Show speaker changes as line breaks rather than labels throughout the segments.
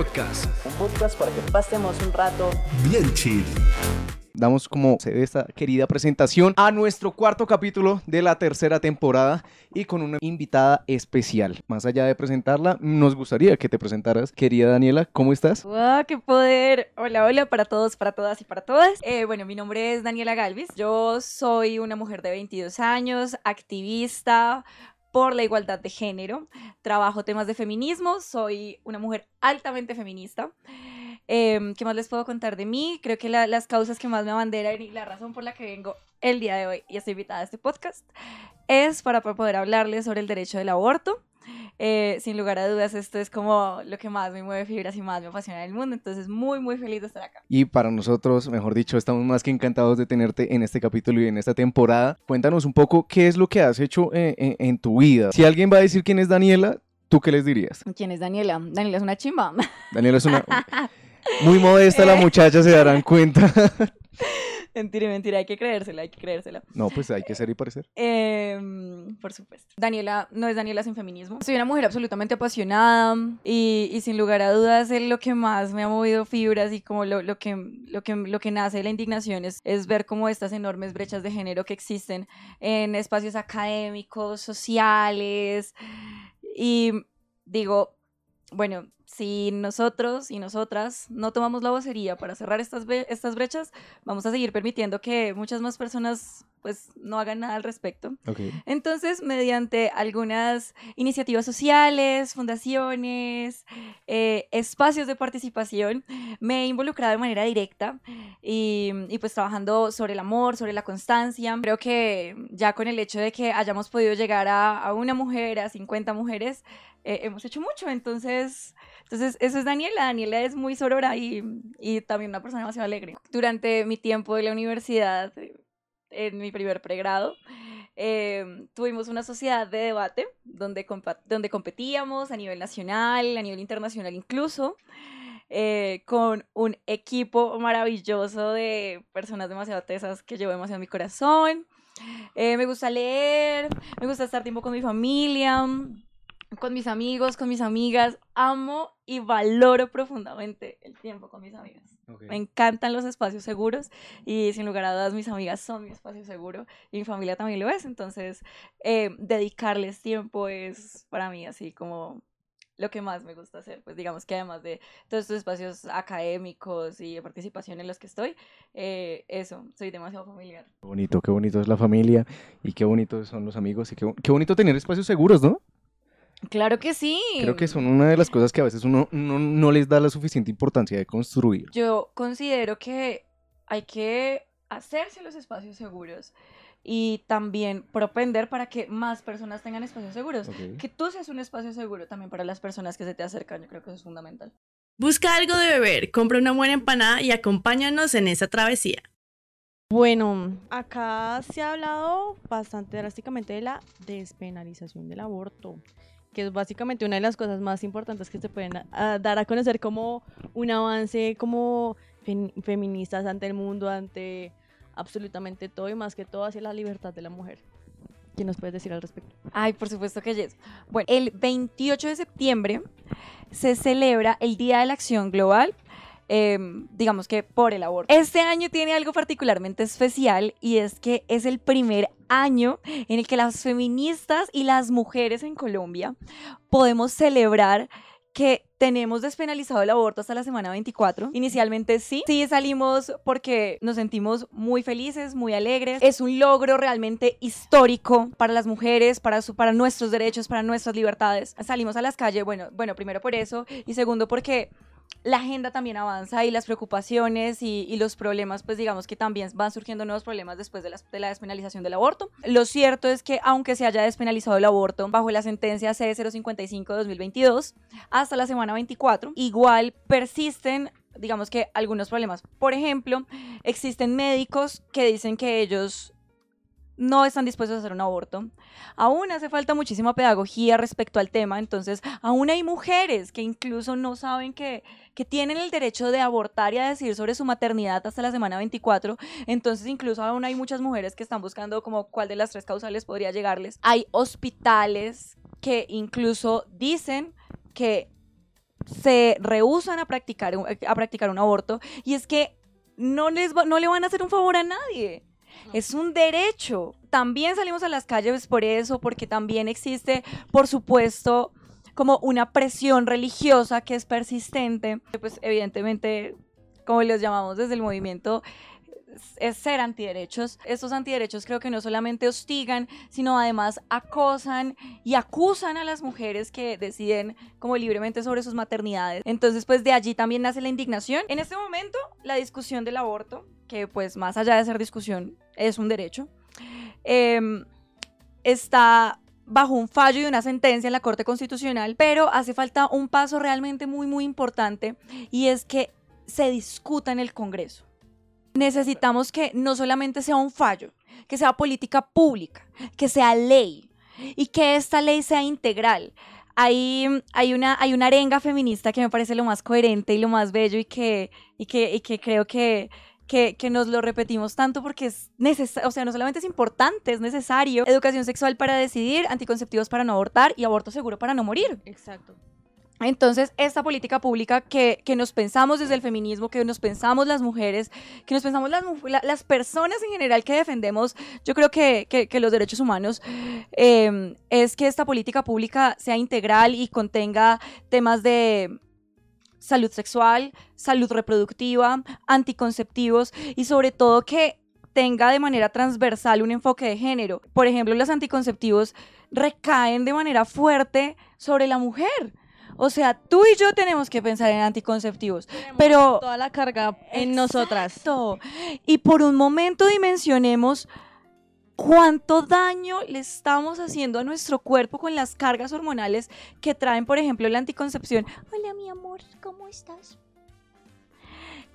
Podcast.
Un podcast para que pasemos un rato
bien chill.
Damos como se ve esta querida presentación a nuestro cuarto capítulo de la tercera temporada y con una invitada especial. Más allá de presentarla, nos gustaría que te presentaras. Querida Daniela, ¿cómo estás?
¡Wow! ¡Qué poder! Hola, hola para todos, para todas y para todas. Eh, bueno, mi nombre es Daniela Galvis. Yo soy una mujer de 22 años, activista, por la igualdad de género. Trabajo temas de feminismo, soy una mujer altamente feminista. Em, ¿Qué más les puedo contar de mí? Creo que las causas que más me abanderan y la razón por la que vengo el día de hoy y estoy invitada a este podcast es para poder hablarles sobre el derecho del aborto. Eh, sin lugar a dudas, esto es como lo que más me mueve fibras y más me apasiona el mundo. Entonces, muy, muy feliz de estar acá.
Y para nosotros, mejor dicho, estamos más que encantados de tenerte en este capítulo y en esta temporada. Cuéntanos un poco qué es lo que has hecho en, en tu vida. Si alguien va a decir quién es Daniela, ¿tú qué les dirías?
¿Quién es Daniela? Daniela es una chimba.
Daniela es una... Muy modesta la muchacha, se darán cuenta.
Mentira, mentira, hay que creérsela, hay que creérsela.
No, pues hay que ser y parecer.
Em, por supuesto. Daniela no es Daniela sin feminismo. Soy una mujer absolutamente apasionada y, y sin lugar a dudas es lo que más me ha movido fibras y como lo, lo, que, lo, que, lo que nace de la indignación es, es ver como estas enormes brechas de género que existen en espacios académicos, sociales y digo, bueno, si nosotros y nosotras no tomamos la vocería para cerrar estas, estas brechas, vamos a seguir permitiendo que muchas más personas pues no hagan nada al respecto. Entonces, mediante algunas iniciativas sociales, fundaciones, eh, espacios de participación, me he involucrado de manera directa y, y, pues trabajando sobre el amor, sobre la constancia. Creo que ya con el hecho de que hayamos podido llegar a, a una mujer, a 50 mujeres, eh, hemos hecho mucho. Entonces, entonces, eso es Daniela. Daniela es muy sorora y, y también una persona demasiado alegre. Durante mi tiempo de la universidad, en mi primer pregrado, eh, tuvimos una sociedad de debate donde, donde competíamos a nivel nacional, a nivel internacional incluso. Eh, con un equipo maravilloso de personas demasiado tesas que llevo demasiado en mi corazón. Eh, me gusta leer, me gusta estar tiempo con mi familia, con mis amigos, con mis amigas. Amo y valoro profundamente el tiempo con mis amigas. Me encantan los espacios seguros y sin lugar a dudas mis amigas son mi espacio seguro y mi familia también lo es. Entonces, eh, dedicarles tiempo es para mí así como lo que más me gusta hacer. Pues digamos que además de todos estos espacios académicos y de participación en los que estoy, eh, eso, soy demasiado familiar.
Qué bonito, qué bonito es la familia y qué bonitos son los amigos y qué, qué bonito tener espacios seguros, ¿no?
Claro que sí.
Creo que son una de las cosas que a veces uno, no les da la suficiente importancia de construir.
Yo considero que hay que hacerse los espacios seguros y también propender para que más personas tengan espacios seguros. Que tú seas un espacio seguro también para las personas que se te acercan, yo creo que eso es fundamental.
Busca algo de beber, compra una buena empanada y acompáñanos en esa travesía.
Bueno, acá se ha hablado bastante drásticamente de la despenalización del aborto que es básicamente una de las cosas más importantes que se pueden dar a conocer como un avance como feministas ante el mundo, ante absolutamente todo y más que todo hacia la libertad de la mujer. ¿Qué nos puedes decir al respecto?
Ay, por supuesto que yes. Bueno, el 28 de septiembre se celebra el Día de la Acción Global Em, digamos que por el aborto. Este año tiene algo particularmente especial y es que es el primer año en el que las feministas y las mujeres en Colombia podemos celebrar que tenemos despenalizado el aborto hasta la semana 24. Inicialmente sí, sí salimos porque nos sentimos muy felices, muy alegres. Es un logro realmente histórico para las mujeres, para, su, para nuestros derechos, para nuestras libertades. Salimos a las calles, bueno, bueno, primero por eso y segundo porque la agenda también avanza y las preocupaciones y, los problemas, pues digamos que también van surgiendo nuevos problemas después de la, de despenalización del aborto. Lo cierto es que aunque se haya despenalizado el aborto bajo la sentencia C055-2022 hasta la semana 24, igual persisten digamos que algunos problemas. Por ejemplo, existen médicos que dicen que ellos no están dispuestos a hacer un aborto. Aún hace falta muchísima pedagogía respecto al tema, entonces aún hay mujeres que incluso no saben que, que tienen el derecho de abortar y a decidir sobre su maternidad hasta la semana 24, entonces incluso aún hay muchas mujeres que están buscando como cuál de las tres causales podría llegarles. Hay hospitales que incluso dicen que se rehusan a practicar, un- a practicar un aborto y es que no, les va- no le van a hacer un favor a nadie. Es un derecho. También salimos a las calles por eso, porque también existe, por supuesto, como una presión religiosa que es persistente. Pues evidentemente, como los llamamos desde el movimiento, es- ser antiderechos. Estos antiderechos creo que no solamente hostigan, sino además acosan y acusan a las mujeres que deciden como libremente sobre sus maternidades. Entonces, pues de allí también nace la indignación. En este momento, la discusión del aborto, que pues más allá de ser discusión, es un derecho, em, está bajo un fallo y una sentencia en la Corte Constitucional, pero hace falta un paso realmente muy, muy importante y es que se discuta en el Congreso. Necesitamos que no solamente sea un fallo, que sea política pública, que sea ley y que esta ley sea integral. Hay, hay, una, hay una arenga feminista que me parece lo más coherente y lo más bello y que, y que, y que creo que, que, que nos lo repetimos tanto porque es necesario, o sea, no solamente es importante, es necesario. Educación sexual para decidir, anticonceptivos para no abortar y aborto seguro para no morir.
Exacto.
Entonces, esta política pública que, que nos pensamos desde el feminismo, que nos pensamos las mujeres, que nos pensamos las, las personas en general que defendemos, yo creo que, que- que los derechos humanos, eh, es que esta política pública sea integral y contenga temas de salud sexual, salud reproductiva, anticonceptivos y sobre todo que tenga de manera transversal un enfoque de género. Por ejemplo, los anticonceptivos recaen de manera fuerte sobre la mujer. O sea, tú y yo tenemos que pensar en anticonceptivos. Pero-
toda la carga en nosotras.
Exacto. Y por un momento dimensionemos cuánto daño le estamos haciendo a nuestro cuerpo con las cargas hormonales que traen, por ejemplo, la anticoncepción. Hola, mi amor, ¿cómo estás?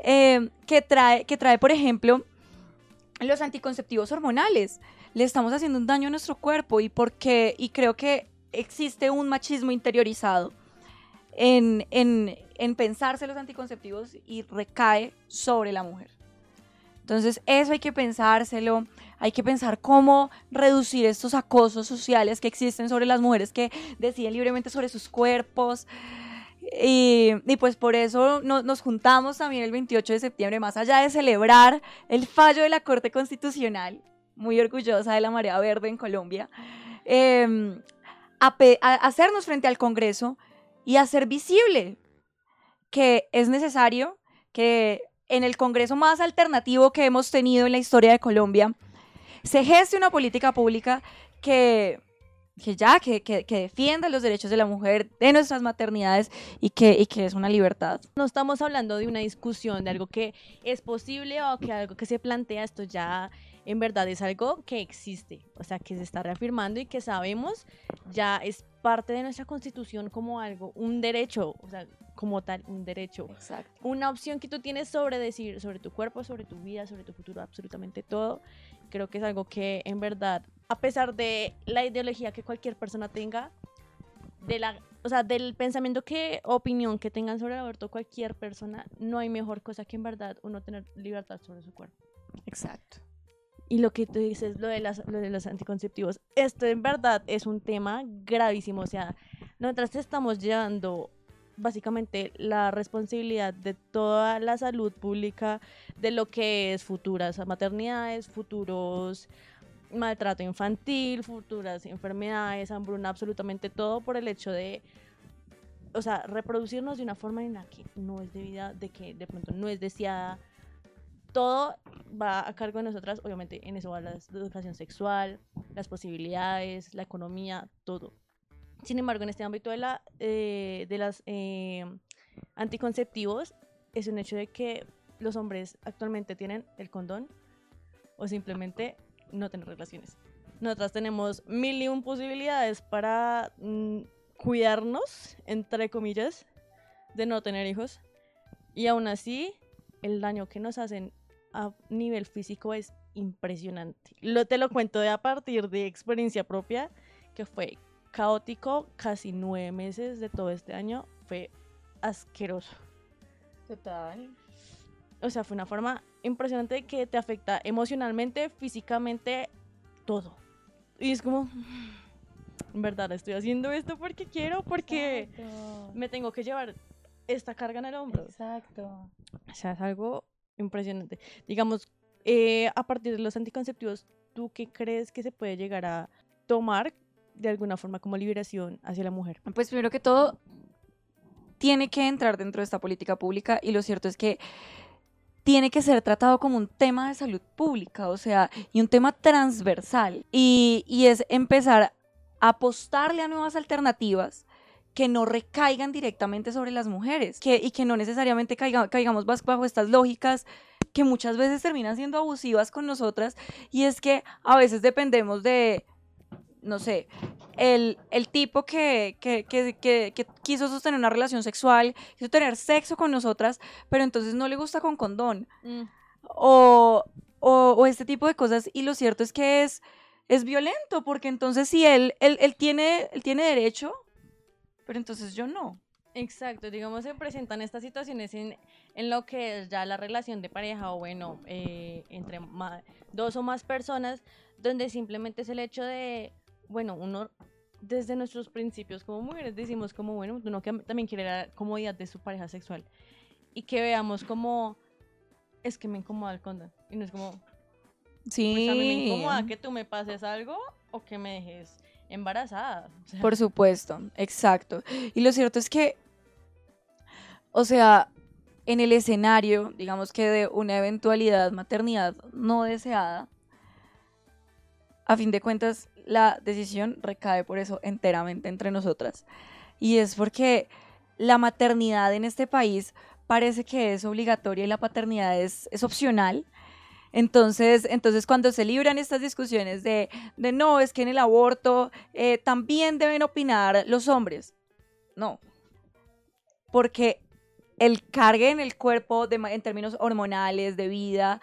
Eh, que, trae, que trae, por ejemplo, los anticonceptivos hormonales. Le estamos haciendo un daño a nuestro cuerpo y porque, y creo que existe un machismo interiorizado en, en, en pensarse los anticonceptivos y recae sobre la mujer. Entonces, eso hay que pensárselo, hay que pensar cómo reducir estos acosos sociales que existen sobre las mujeres que deciden libremente sobre sus cuerpos. Y, pues por eso no- nos juntamos también el 28 de septiembre, más allá de celebrar el fallo de la Corte Constitucional, muy orgullosa de la marea verde en Colombia, eh, a a hacernos frente al Congreso y hacer visible que es necesario que en el Congreso más alternativo que hemos tenido en la historia de Colombia se geste una política pública que, que ya, que, que, que defienda los derechos de la mujer, de nuestras maternidades y que, y que es una libertad.
No estamos hablando de una discusión, de algo que es posible o que algo que se plantea, esto ya en verdad es algo que existe, o sea, que se está reafirmando y que sabemos ya es parte de nuestra constitución como algo, un derecho, o sea, como tal, un derecho.
Exacto.
Una opción que tú tienes sobre decir, sobre tu cuerpo, sobre tu vida, sobre tu futuro, absolutamente todo. Creo que es algo que en verdad, a pesar de la ideología que cualquier persona tenga, de la, o sea, del pensamiento que, opinión que tengan sobre el aborto cualquier persona, no hay mejor cosa que en verdad uno tener libertad sobre su cuerpo.
Exacto.
Y lo que tú dices, lo de, las, lo de los anticonceptivos, esto en verdad es un tema gravísimo. O sea, nosotras estamos llevando básicamente la responsabilidad de toda la salud pública de lo que es futuras maternidades, futuros maltrato infantil, futuras enfermedades, hambruna, absolutamente todo por el hecho de, o sea, reproducirnos de una forma en la que no es debida, de que de pronto no es deseada. Todo va a cargo de nosotras, obviamente en eso va la educación sexual, las posibilidades, la economía, todo. Sin embargo, en este ámbito de, la, eh, de las eh, anticonceptivos, es un hecho de que los hombres actualmente tienen el condón o simplemente no tener relaciones. Nosotras tenemos mil y un posibilidades para mm, cuidarnos, entre comillas, de no tener hijos. Y aún así, el daño que nos hacen a nivel físico es impresionante. Lo, te lo cuento de a partir de experiencia propia, que fue caótico, casi nueve meses de todo este año, fue asqueroso.
Total.
O sea, fue una forma impresionante que te afecta emocionalmente, físicamente, todo. Y es como, en verdad, estoy haciendo esto porque quiero, porque me tengo que llevar esta carga en el hombro.
Exacto.
O sea, es algo impresionante. Digamos, eh, a partir de los anticonceptivos, ¿tú qué crees que se puede llegar a tomar de alguna forma como liberación hacia la mujer?
Pues primero que todo, tiene que entrar dentro de esta política pública y lo cierto es que tiene que ser tratado como un tema de salud pública, o sea, y un tema transversal. Y, y es empezar a apostarle a nuevas alternativas que no recaigan directamente sobre las mujeres que, y que no necesariamente caiga- caigamos bajo estas lógicas que muchas veces terminan siendo abusivas con nosotras y es que a veces dependemos de, no sé, el, el tipo que, que, que, que- que quiso sostener una relación sexual, quiso tener sexo con nosotras, pero entonces no le gusta con condón. O, o, o este tipo de cosas. Y lo cierto es que es, es violento porque entonces si él, él, él tiene, él tiene derecho, pero entonces yo no.
Exacto, digamos, se presentan estas situaciones en, en lo que es ya la relación de pareja o bueno, eh, entre ma- dos o más personas, donde simplemente es el hecho de, bueno, uno desde nuestros principios como mujeres decimos como, bueno, uno que también quiere la comodidad de su pareja sexual y que veamos como, es que me incomoda el condón y no es como,
Sí.
pues a mí me incomoda que tú me pases algo o que me dejes embarazada. o sea,
Por supuesto, exacto. Y lo cierto es que, o sea, en el escenario, digamos que de una eventualidad maternidad no deseada, a fin de cuentas, la decisión recae por eso enteramente entre nosotras. Y es porque la maternidad en este país parece que es obligatoria y la paternidad es, es opcional. Entonces, entonces, cuando se libran estas discusiones de, de no, es que en el aborto eh, también deben opinar los hombres. No. Porque el cargue en el cuerpo de en términos hormonales, de vida,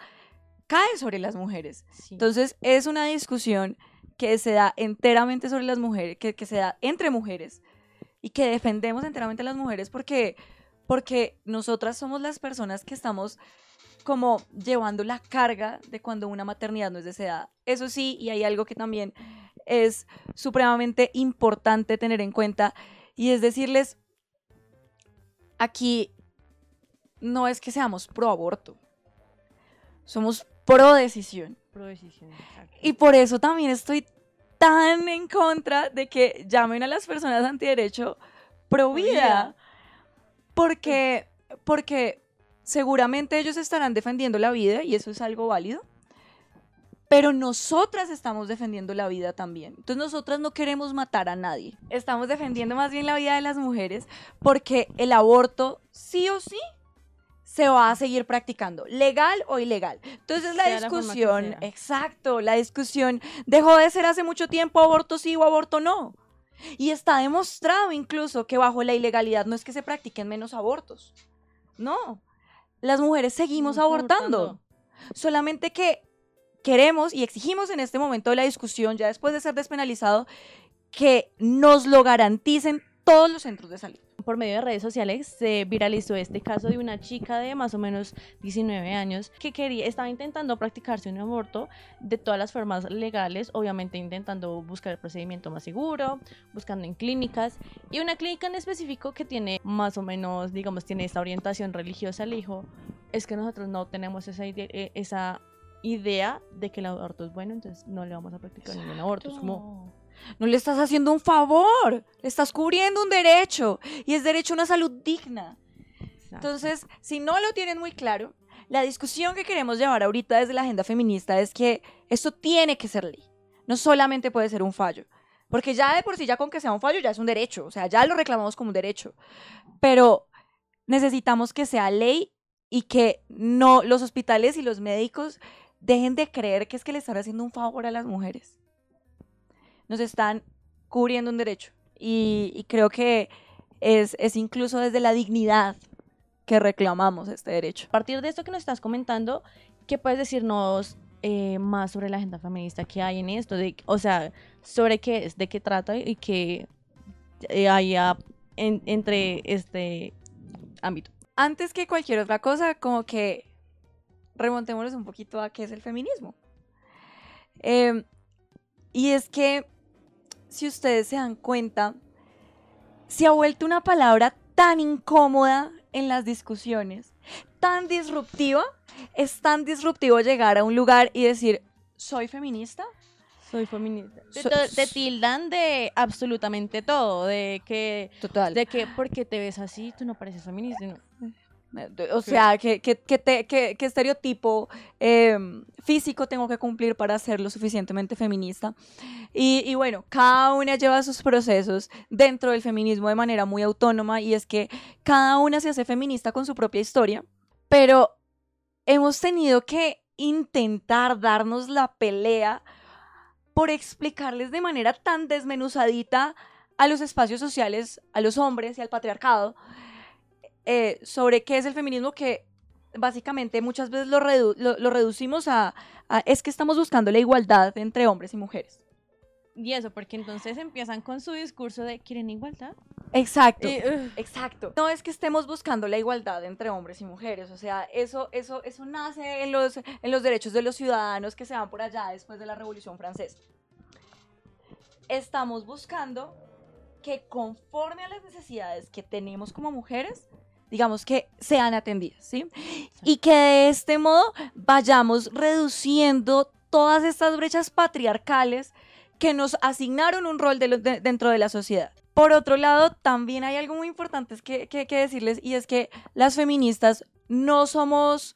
cae sobre las mujeres.
sí.
Entonces, es una discusión que se da enteramente sobre las mujeres, que, que se da entre mujeres y que defendemos enteramente a las mujeres porque, porque nosotras somos las personas que estamos como llevando la carga de cuando una maternidad no es deseada. Eso sí, y hay algo que también es supremamente importante tener en cuenta y es decirles, aquí no es que seamos pro aborto, somos pro decisión.
Pro decisión, exacto.
Y por eso también estoy tan en contra de que llamen a las personas antiderecho pro vida.
vida.
Porque, porque seguramente ellos estarán defendiendo la vida y eso es algo válido. Pero nosotras estamos defendiendo la vida también. Entonces nosotras no queremos matar a nadie. Estamos defendiendo más bien la vida de las mujeres porque el aborto sí o sí se va a seguir practicando, legal o ilegal. Entonces la
Sea la
discusión,
sea.
exacto, la discusión dejó de ser hace mucho tiempo aborto sí o aborto no. Y está demostrado incluso que bajo la ilegalidad no es que se practiquen menos abortos. No, las mujeres seguimos
Seguimos
abortando.
abortando.
Solamente que queremos y exigimos en este momento de la discusión, ya después de ser despenalizado, que nos lo garanticen todos los centros de salud.
Por medio de redes sociales se viralizó este caso de una chica de más o menos 19 años que quería, estaba intentando practicarse un aborto de todas las formas legales, obviamente intentando buscar el procedimiento más seguro, buscando en clínicas y una clínica en específico que tiene más o menos, digamos, tiene esta orientación religiosa, le dijo, es que nosotros no tenemos esa idea, eh, esa idea de que el aborto es bueno, entonces no le vamos a practicar ningún aborto. Es como,
No le estás haciendo un favor, le estás cubriendo un derecho y es derecho a una salud digna. Entonces, si no lo tienen muy claro, la discusión que queremos llevar ahorita desde la agenda feminista es que esto tiene que ser ley. No solamente puede ser un fallo. Porque ya de por sí, ya con que sea un fallo, ya es un derecho. O sea, ya lo reclamamos como un derecho. Pero necesitamos que sea ley y que no los hospitales y los médicos dejen de creer que es que le están haciendo un favor a las mujeres. Nos están cubriendo un derecho. Y, y creo que es, es incluso desde la dignidad que reclamamos este derecho.
A partir de esto que nos estás comentando, ¿qué puedes decirnos eh, más sobre la agenda feminista que hay en esto? De, o sea, sobre qué es, de qué trata y qué eh, hay ah, en- entre este ámbito.
Antes que cualquier otra cosa, como que remontémonos un poquito a qué es el feminismo. Eh, y es que, si ustedes se dan cuenta, se ha vuelto una palabra tan incómoda en las discusiones, tan disruptiva, es tan disruptivo llegar a un lugar y decir, soy feminista.
Soy feminista. Te, tildan de absolutamente todo, de que,
Total.
de que porque te ves así, tú no pareces feminista. no.
O sea, ¿qué, qué- qué te- qué- qué estereotipo eh, físico tengo que cumplir para ser lo suficientemente feminista? Y, y bueno, cada una lleva sus procesos dentro del feminismo de manera muy autónoma y es que cada una se hace feminista con su propia historia, pero hemos tenido que intentar darnos la pelea por explicarles de manera tan desmenuzadita a los espacios sociales, a los hombres y al patriarcado, eh, sobre qué es el feminismo que básicamente muchas veces lo, redu- lo- lo reducimos a, a- es que estamos buscando la igualdad entre hombres y mujeres.
Y eso, porque entonces empiezan con su discurso de ¿quieren igualdad?
Exacto.
Y,
Exacto. No es que estemos buscando la igualdad entre hombres y mujeres, o sea, eso, eso, eso nace en los, en los derechos de los ciudadanos que se van por allá después de la Revolución Francesa. Estamos buscando que conforme a las necesidades que tenemos como mujeres, digamos que sean atendidas, ¿sí? Y que de este modo vayamos reduciendo todas estas brechas patriarcales que nos asignaron un rol de lo- de- dentro de la sociedad. Por otro lado, también hay algo muy importante que, que, que decirles y es que las feministas no somos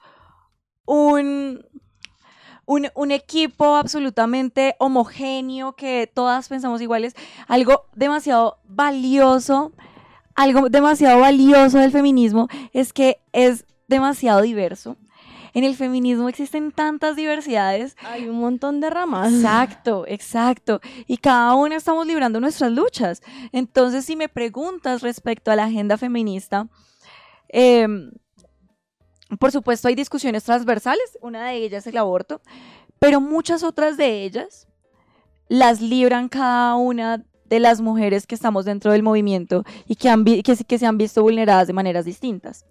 un, un, un equipo absolutamente homogéneo que todas pensamos iguales. Algo demasiado valioso, algo demasiado valioso del feminismo es que es demasiado diverso. En el feminismo existen tantas diversidades
hay un montón de ramas.
Exacto, exacto. Y cada una estamos librando nuestras luchas. Entonces, si me preguntas respecto a la agenda feminista, em, por supuesto hay discusiones transversales, una de ellas es el aborto, pero muchas otras de ellas las libran cada una de las mujeres que estamos dentro del movimiento y que, han que, se- que se han visto vulneradas de maneras distintas.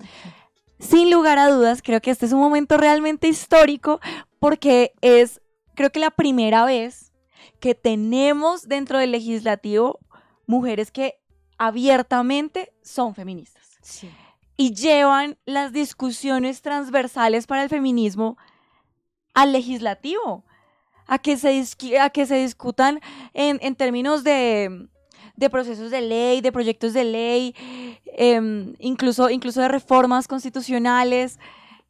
Sin lugar a dudas, creo que este es un momento realmente histórico porque es, creo que la primera vez que tenemos dentro del legislativo mujeres que abiertamente son feministas
Sí.
y llevan las discusiones transversales para el feminismo al legislativo, a que se, a que se discutan en, en términos de, de procesos de ley, de proyectos de ley, em, incluso, incluso de reformas constitucionales,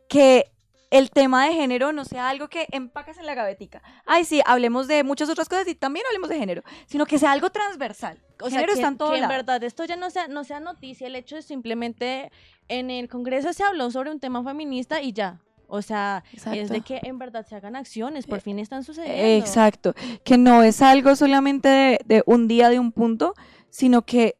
que el tema de género no sea algo que empacas en la gavetica. Ay, sí, hablemos de muchas otras cosas y también hablemos de género, sino que sea algo transversal.
O sea,
género
que,
está en todo
que en verdad esto ya no sea, no sea noticia, el hecho de simplemente en el Congreso se habló sobre un tema feminista y ya. O sea, es de
Exacto.
que en verdad se hagan acciones, por
Eh,
fin están sucediendo.
Exacto, que no es algo solamente de, de un día, de un punto, sino que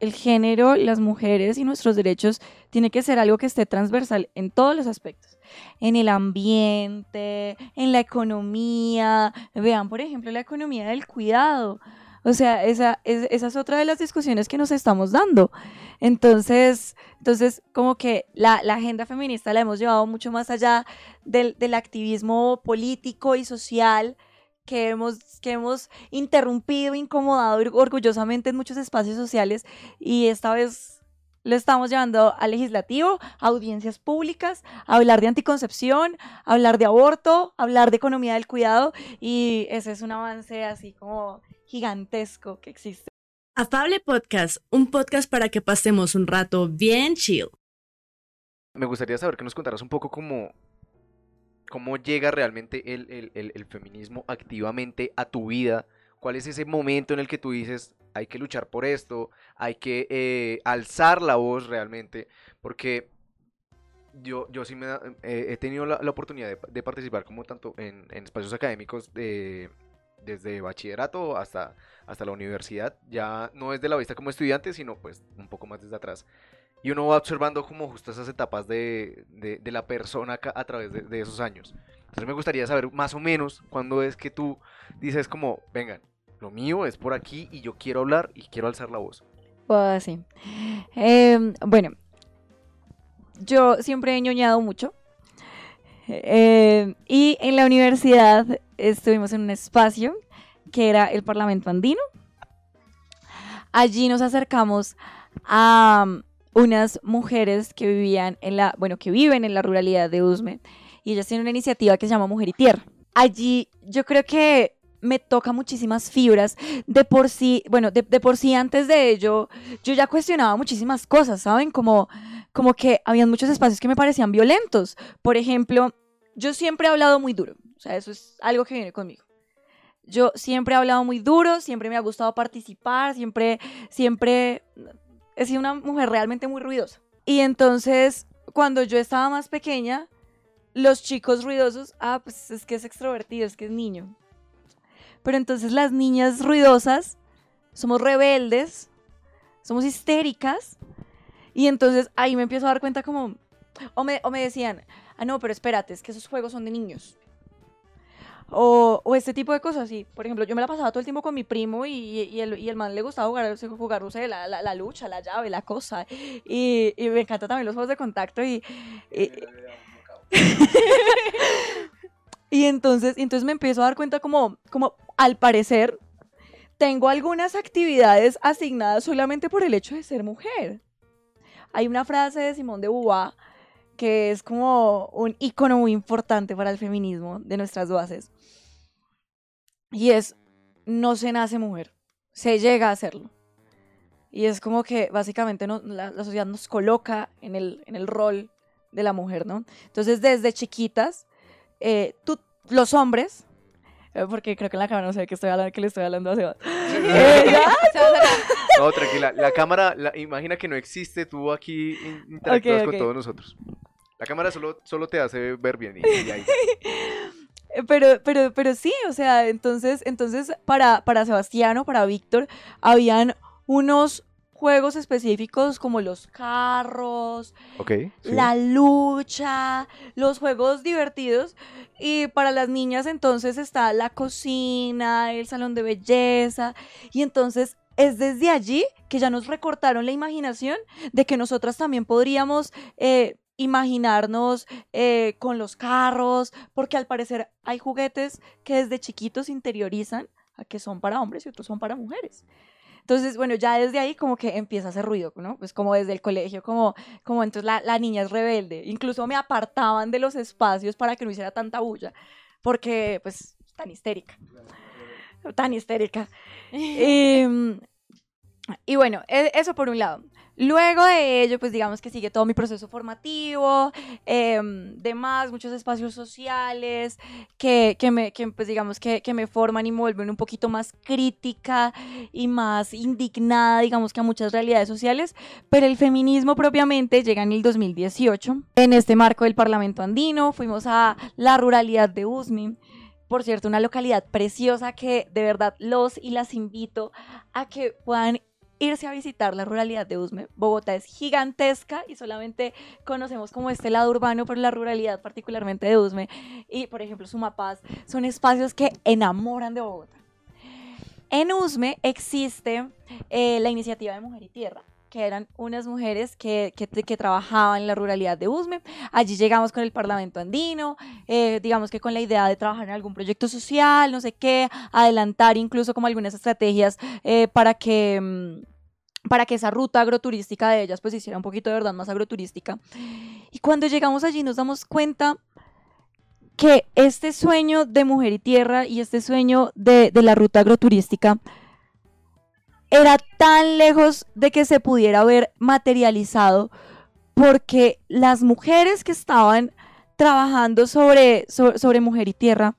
el género, las mujeres y nuestros derechos tiene que ser algo que esté transversal en todos los aspectos, en el ambiente, en la economía, vean por ejemplo la economía del cuidado, o sea, esa, es- esa es otra de las discusiones que nos estamos dando. Entonces, entonces como que la, la agenda feminista la hemos llevado mucho más allá del, del activismo político y social que hemos, que hemos interrumpido, incomodado or- orgullosamente en muchos espacios sociales y esta vez lo estamos llevando al legislativo, a audiencias públicas, a hablar de anticoncepción, a hablar de aborto, a hablar de economía del cuidado y ese es un avance así como gigantesco que existe.
Afable Podcast, un podcast para que pasemos un rato bien chill.
Me gustaría saber que nos contaras un poco cómo, cómo llega realmente el, el- el- el feminismo activamente a tu vida. ¿Cuál es ese momento en el que tú dices, hay que luchar por esto, hay que eh, alzar la voz realmente? Porque yo, yo sí me da- eh, he tenido la, la oportunidad de, de participar como tanto en, en espacios académicos de, desde bachillerato hasta, hasta la universidad. Ya no es de la vista como estudiante, sino pues un poco más desde atrás. Y uno va observando como justo esas etapas de, de- la persona a través de, de esos años. Entonces me gustaría saber más o menos cuándo es que tú dices como, vengan, lo mío es por aquí y yo quiero hablar y quiero alzar la voz.
Pues sí. Em, bueno, yo siempre he ñoñado mucho. Em, y en la universidad estuvimos en un espacio que era el Parlamento Andino. Allí nos acercamos a unas mujeres que vivían en la, bueno, que viven en la ruralidad de Usme y ellas tienen una iniciativa que se llama Mujer y Tierra. Allí yo creo que me toca muchísimas fibras. De por sí, bueno, de, de por sí antes de ello, yo ya cuestionaba muchísimas cosas, ¿saben? Como, como que habían muchos espacios que me parecían violentos. Por ejemplo, yo siempre he hablado muy duro. O sea, eso es algo que viene conmigo. Yo siempre he hablado muy duro, siempre me ha gustado participar, siempre, siempre he sido una mujer realmente muy ruidosa. Y entonces, cuando yo estaba más pequeña, los chicos ruidosos, ah, pues es que es extrovertido, es que es niño. Pero entonces las niñas ruidosas somos rebeldes, somos histéricas. Y entonces ahí me empiezo a dar cuenta como, o me, o me decían, ah, no, pero espérate, es que esos juegos son de niños. O, o este tipo de cosas, sí. Por ejemplo, yo me la pasaba todo el tiempo con mi primo y, y el, y el man le gustaba jugar, jugar no sé, la, la, la lucha, la llave, la cosa. Y, y me encanta también los juegos de contacto y... y entonces, entonces me empiezo a dar cuenta como, como al parecer tengo algunas actividades asignadas solamente por el hecho de ser mujer. Hay una frase de Simón de Beauvoir que es como un icono muy importante para el feminismo de nuestras bases. Y es, no se nace mujer, se llega a hacerlo. Y es como que básicamente no, la, la, sociedad nos coloca en el, en el rol de la mujer, ¿no? Entonces desde chiquitas, eh, tú, los hombres, eh, porque creo que en la cámara no sé qué estoy hablando, que le estoy hablando a Sebas. Eh,
no, tranquila, la cámara, la, imagina que no existe, tú aquí interactúas okay, okay. con todos nosotros. La cámara solo, solo te hace ver bien y, y ahí.
Pero, pero, pero sí, o sea, entonces, entonces para, para Sebastiano, para Víctor, habían unos juegos específicos como los carros,
okay, sí.
la lucha, los juegos divertidos. Y para las niñas entonces está la cocina, el salón de belleza. Y entonces es desde allí que ya nos recortaron la imaginación de que nosotras también podríamos... Eh, imaginarnos eh, con los carros, porque al parecer hay juguetes que desde chiquitos interiorizan a que son para hombres y otros son para mujeres. Entonces, bueno, ya desde ahí como que empieza a hacer ruido, ¿no? Pues como desde el colegio, como, como entonces la, la niña es rebelde. Incluso me apartaban de los espacios para que no hiciera tanta bulla, porque pues tan histérica. Tan histérica. y, y bueno, e, eso por un lado. Luego de ello, pues digamos que sigue todo mi proceso formativo, eh, demás, muchos espacios sociales que, que me, que, pues digamos que, que, me forman y me vuelven un poquito más crítica y más indignada, digamos que a muchas realidades sociales, pero el feminismo propiamente llega en el 2018. En este marco del Parlamento Andino fuimos a la ruralidad de Usmi, por cierto, una localidad preciosa que de verdad los y las invito a que puedan irse a visitar la ruralidad de Usme. Bogotá es gigantesca y solamente conocemos como este lado urbano, pero la ruralidad particularmente de Usme y, por ejemplo, Sumapaz son espacios que enamoran de Bogotá. En Usme existe eh, la iniciativa de Mujer y Tierra que eran unas mujeres que, que, trabajaban en la ruralidad de Usme. Allí llegamos con el Parlamento Andino, eh, digamos que con la idea de trabajar en algún proyecto social, no sé qué, adelantar incluso como algunas estrategias eh, para que... Mm, para que esa ruta agroturística de ellas pues hiciera un poquito de verdad más agroturística. Y cuando llegamos allí nos damos cuenta que este sueño de mujer y tierra y este sueño de, de la ruta agroturística era tan lejos de que se pudiera ver materializado porque las mujeres que estaban trabajando sobre, sobre, mujer y tierra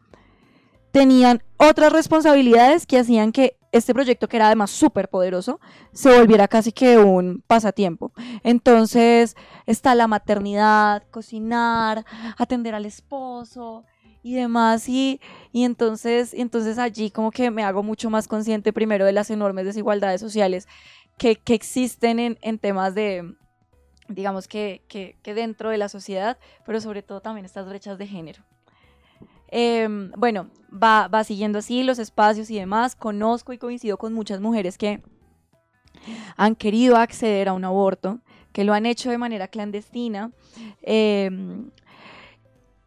tenían otras responsabilidades que hacían que este proyecto, que era además súper poderoso, se volviera casi que un pasatiempo. Entonces está la maternidad, cocinar, atender al esposo, y demás y, y entonces, entonces allí como que me hago mucho más consciente primero de las enormes desigualdades sociales que, que existen en, en, temas de, digamos que, que, que, dentro de la sociedad, pero sobre todo también estas brechas de género. Eh, bueno, va, va siguiendo así los espacios y demás, conozco y coincido con muchas mujeres que han querido acceder a un aborto, que lo han hecho de manera clandestina. Eh,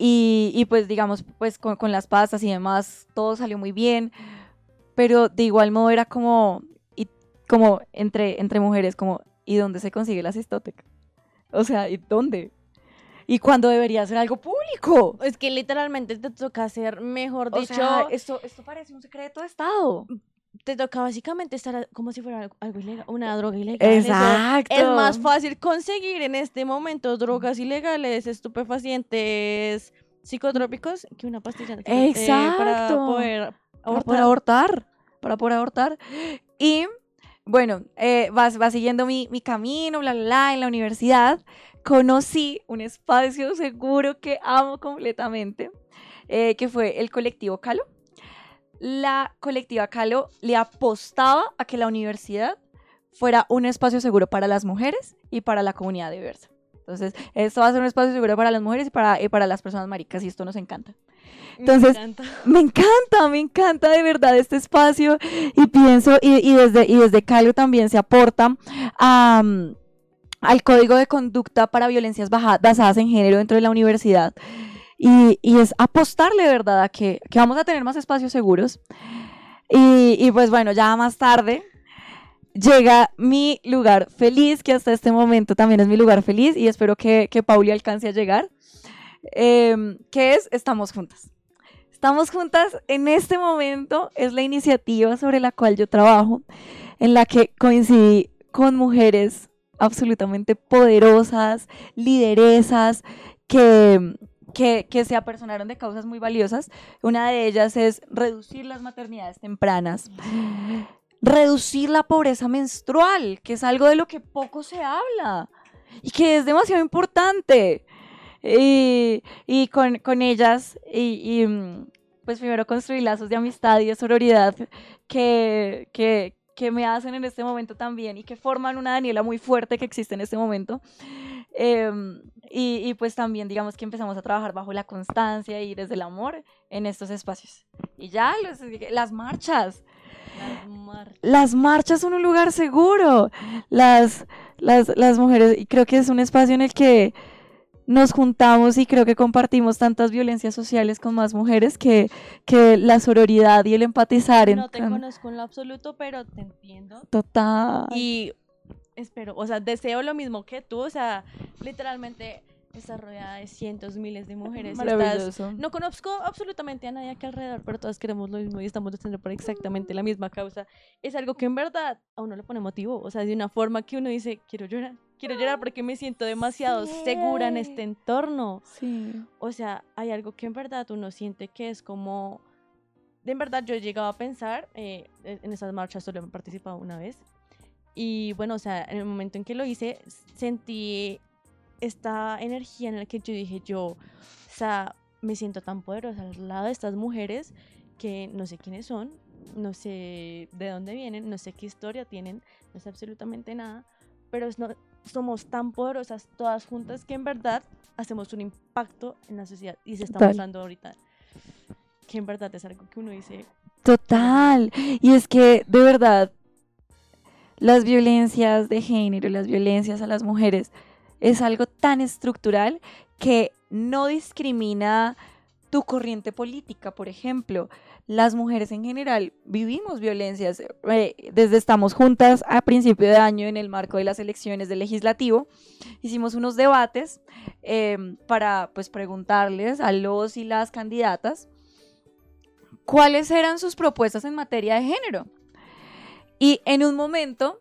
y, y pues digamos, pues con, con, las pastas y demás, todo salió muy bien, pero de igual modo era como, y, como entre, entre mujeres, como ¿y dónde se consigue la Cistotec? O sea, ¿y dónde? ¿Y cuándo debería ser algo público?
Es que literalmente te toca hacer, mejor
O
dicho,
sea, esto, esto parece un secreto de Estado.
Te toca básicamente estar como si fuera algo, ilegal, una droga ilegal. Eso
Exacto.
Es más fácil conseguir en este momento drogas ilegales, estupefacientes, psicotrópicos que una pastilla eh, para
Exacto.
poder
para poder abortar, para poder abortar. Y bueno, eh, vas siguiendo mi, mi camino, bla, bla, bla, en la universidad. Conocí un espacio seguro que amo completamente, eh, que fue el colectivo Calo. La colectiva Calo le apostaba a que la universidad fuera un espacio seguro para las mujeres y para la comunidad diversa. Entonces, esto va a ser un espacio seguro para las mujeres y para, y para las personas maricas, y esto nos encanta. Entonces, me encanta, me encanta de verdad este espacio y pienso, y, y desde, y desde Calo también se aporta a, al código de conducta para violencias basadas en género dentro de la universidad. Y, y es apostarle verdad a que, que vamos a tener más espacios seguros. Y, y pues bueno, ya más tarde llega mi lugar feliz, que hasta este momento también es mi lugar feliz y espero que, que Pauli alcance a llegar, em, que es Estamos Juntas. Estamos Juntas en este momento es la iniciativa sobre la cual yo trabajo, en la que coincidí con mujeres absolutamente poderosas, lideresas, que, que, que se apersonaron de causas muy valiosas. Una de ellas es reducir las maternidades tempranas, reducir la pobreza menstrual, que es algo de lo que poco se habla y que es demasiado importante. Y, y con, con ellas, y, y, mm, pues primero construir lazos de amistad y de sororidad que, que, que me hacen en este momento también y que forman una Daniela muy fuerte que existe en este momento. Em, y, y pues también digamos que empezamos a trabajar bajo la constancia y desde el amor en estos espacios. Y ya los- las marchas,
Las mar-
las marchas son un lugar seguro. Las, las, las mujeres, y creo que es un espacio en el que nos juntamos y creo que compartimos tantas violencias sociales con más mujeres que, que la sororidad y el empatizar.
No te
en-
conozco en lo absoluto, pero te entiendo.
Total.
Y espero, o sea, deseo lo mismo que tú, o sea, literalmente estás rodeada de cientos, miles de mujeres. y estás-
Maravilloso.
no conozco absolutamente a nadie aquí alrededor, pero todas queremos lo mismo y estamos luchando por exactamente la misma causa. Es algo que en verdad a uno le pone motivo, o sea, de una forma que uno dice, quiero llorar, quiero llorar porque me siento demasiado segura en este entorno.
Sí.
O sea, hay algo que en verdad uno siente que es como... De en verdad yo he llegado a pensar, eh, en esas marchas solo he participado una vez, y bueno, o sea, en el momento en que lo hice, sentí esta energía en la que yo dije, yo, o sea, me siento tan poderosa al lado de estas mujeres que no sé quiénes son, no sé de dónde vienen, no sé qué historia tienen, no sé absolutamente nada, pero no- somos tan poderosas todas juntas que en verdad hacemos un impacto en la sociedad y se está
Total.
mostrando ahorita que en verdad es algo que uno dice,
Total. Y es que, de verdad, las violencias de género, las violencias a las mujeres, es algo tan estructural que no discrimina tu corriente política, por ejemplo. Las mujeres en general vivimos violencias. eh, desde Estamos Juntas a principio de año en el marco de las elecciones del legislativo, hicimos unos debates eh, para pues, preguntarles a los y las candidatas cuáles eran sus propuestas en materia de género. Y en un momento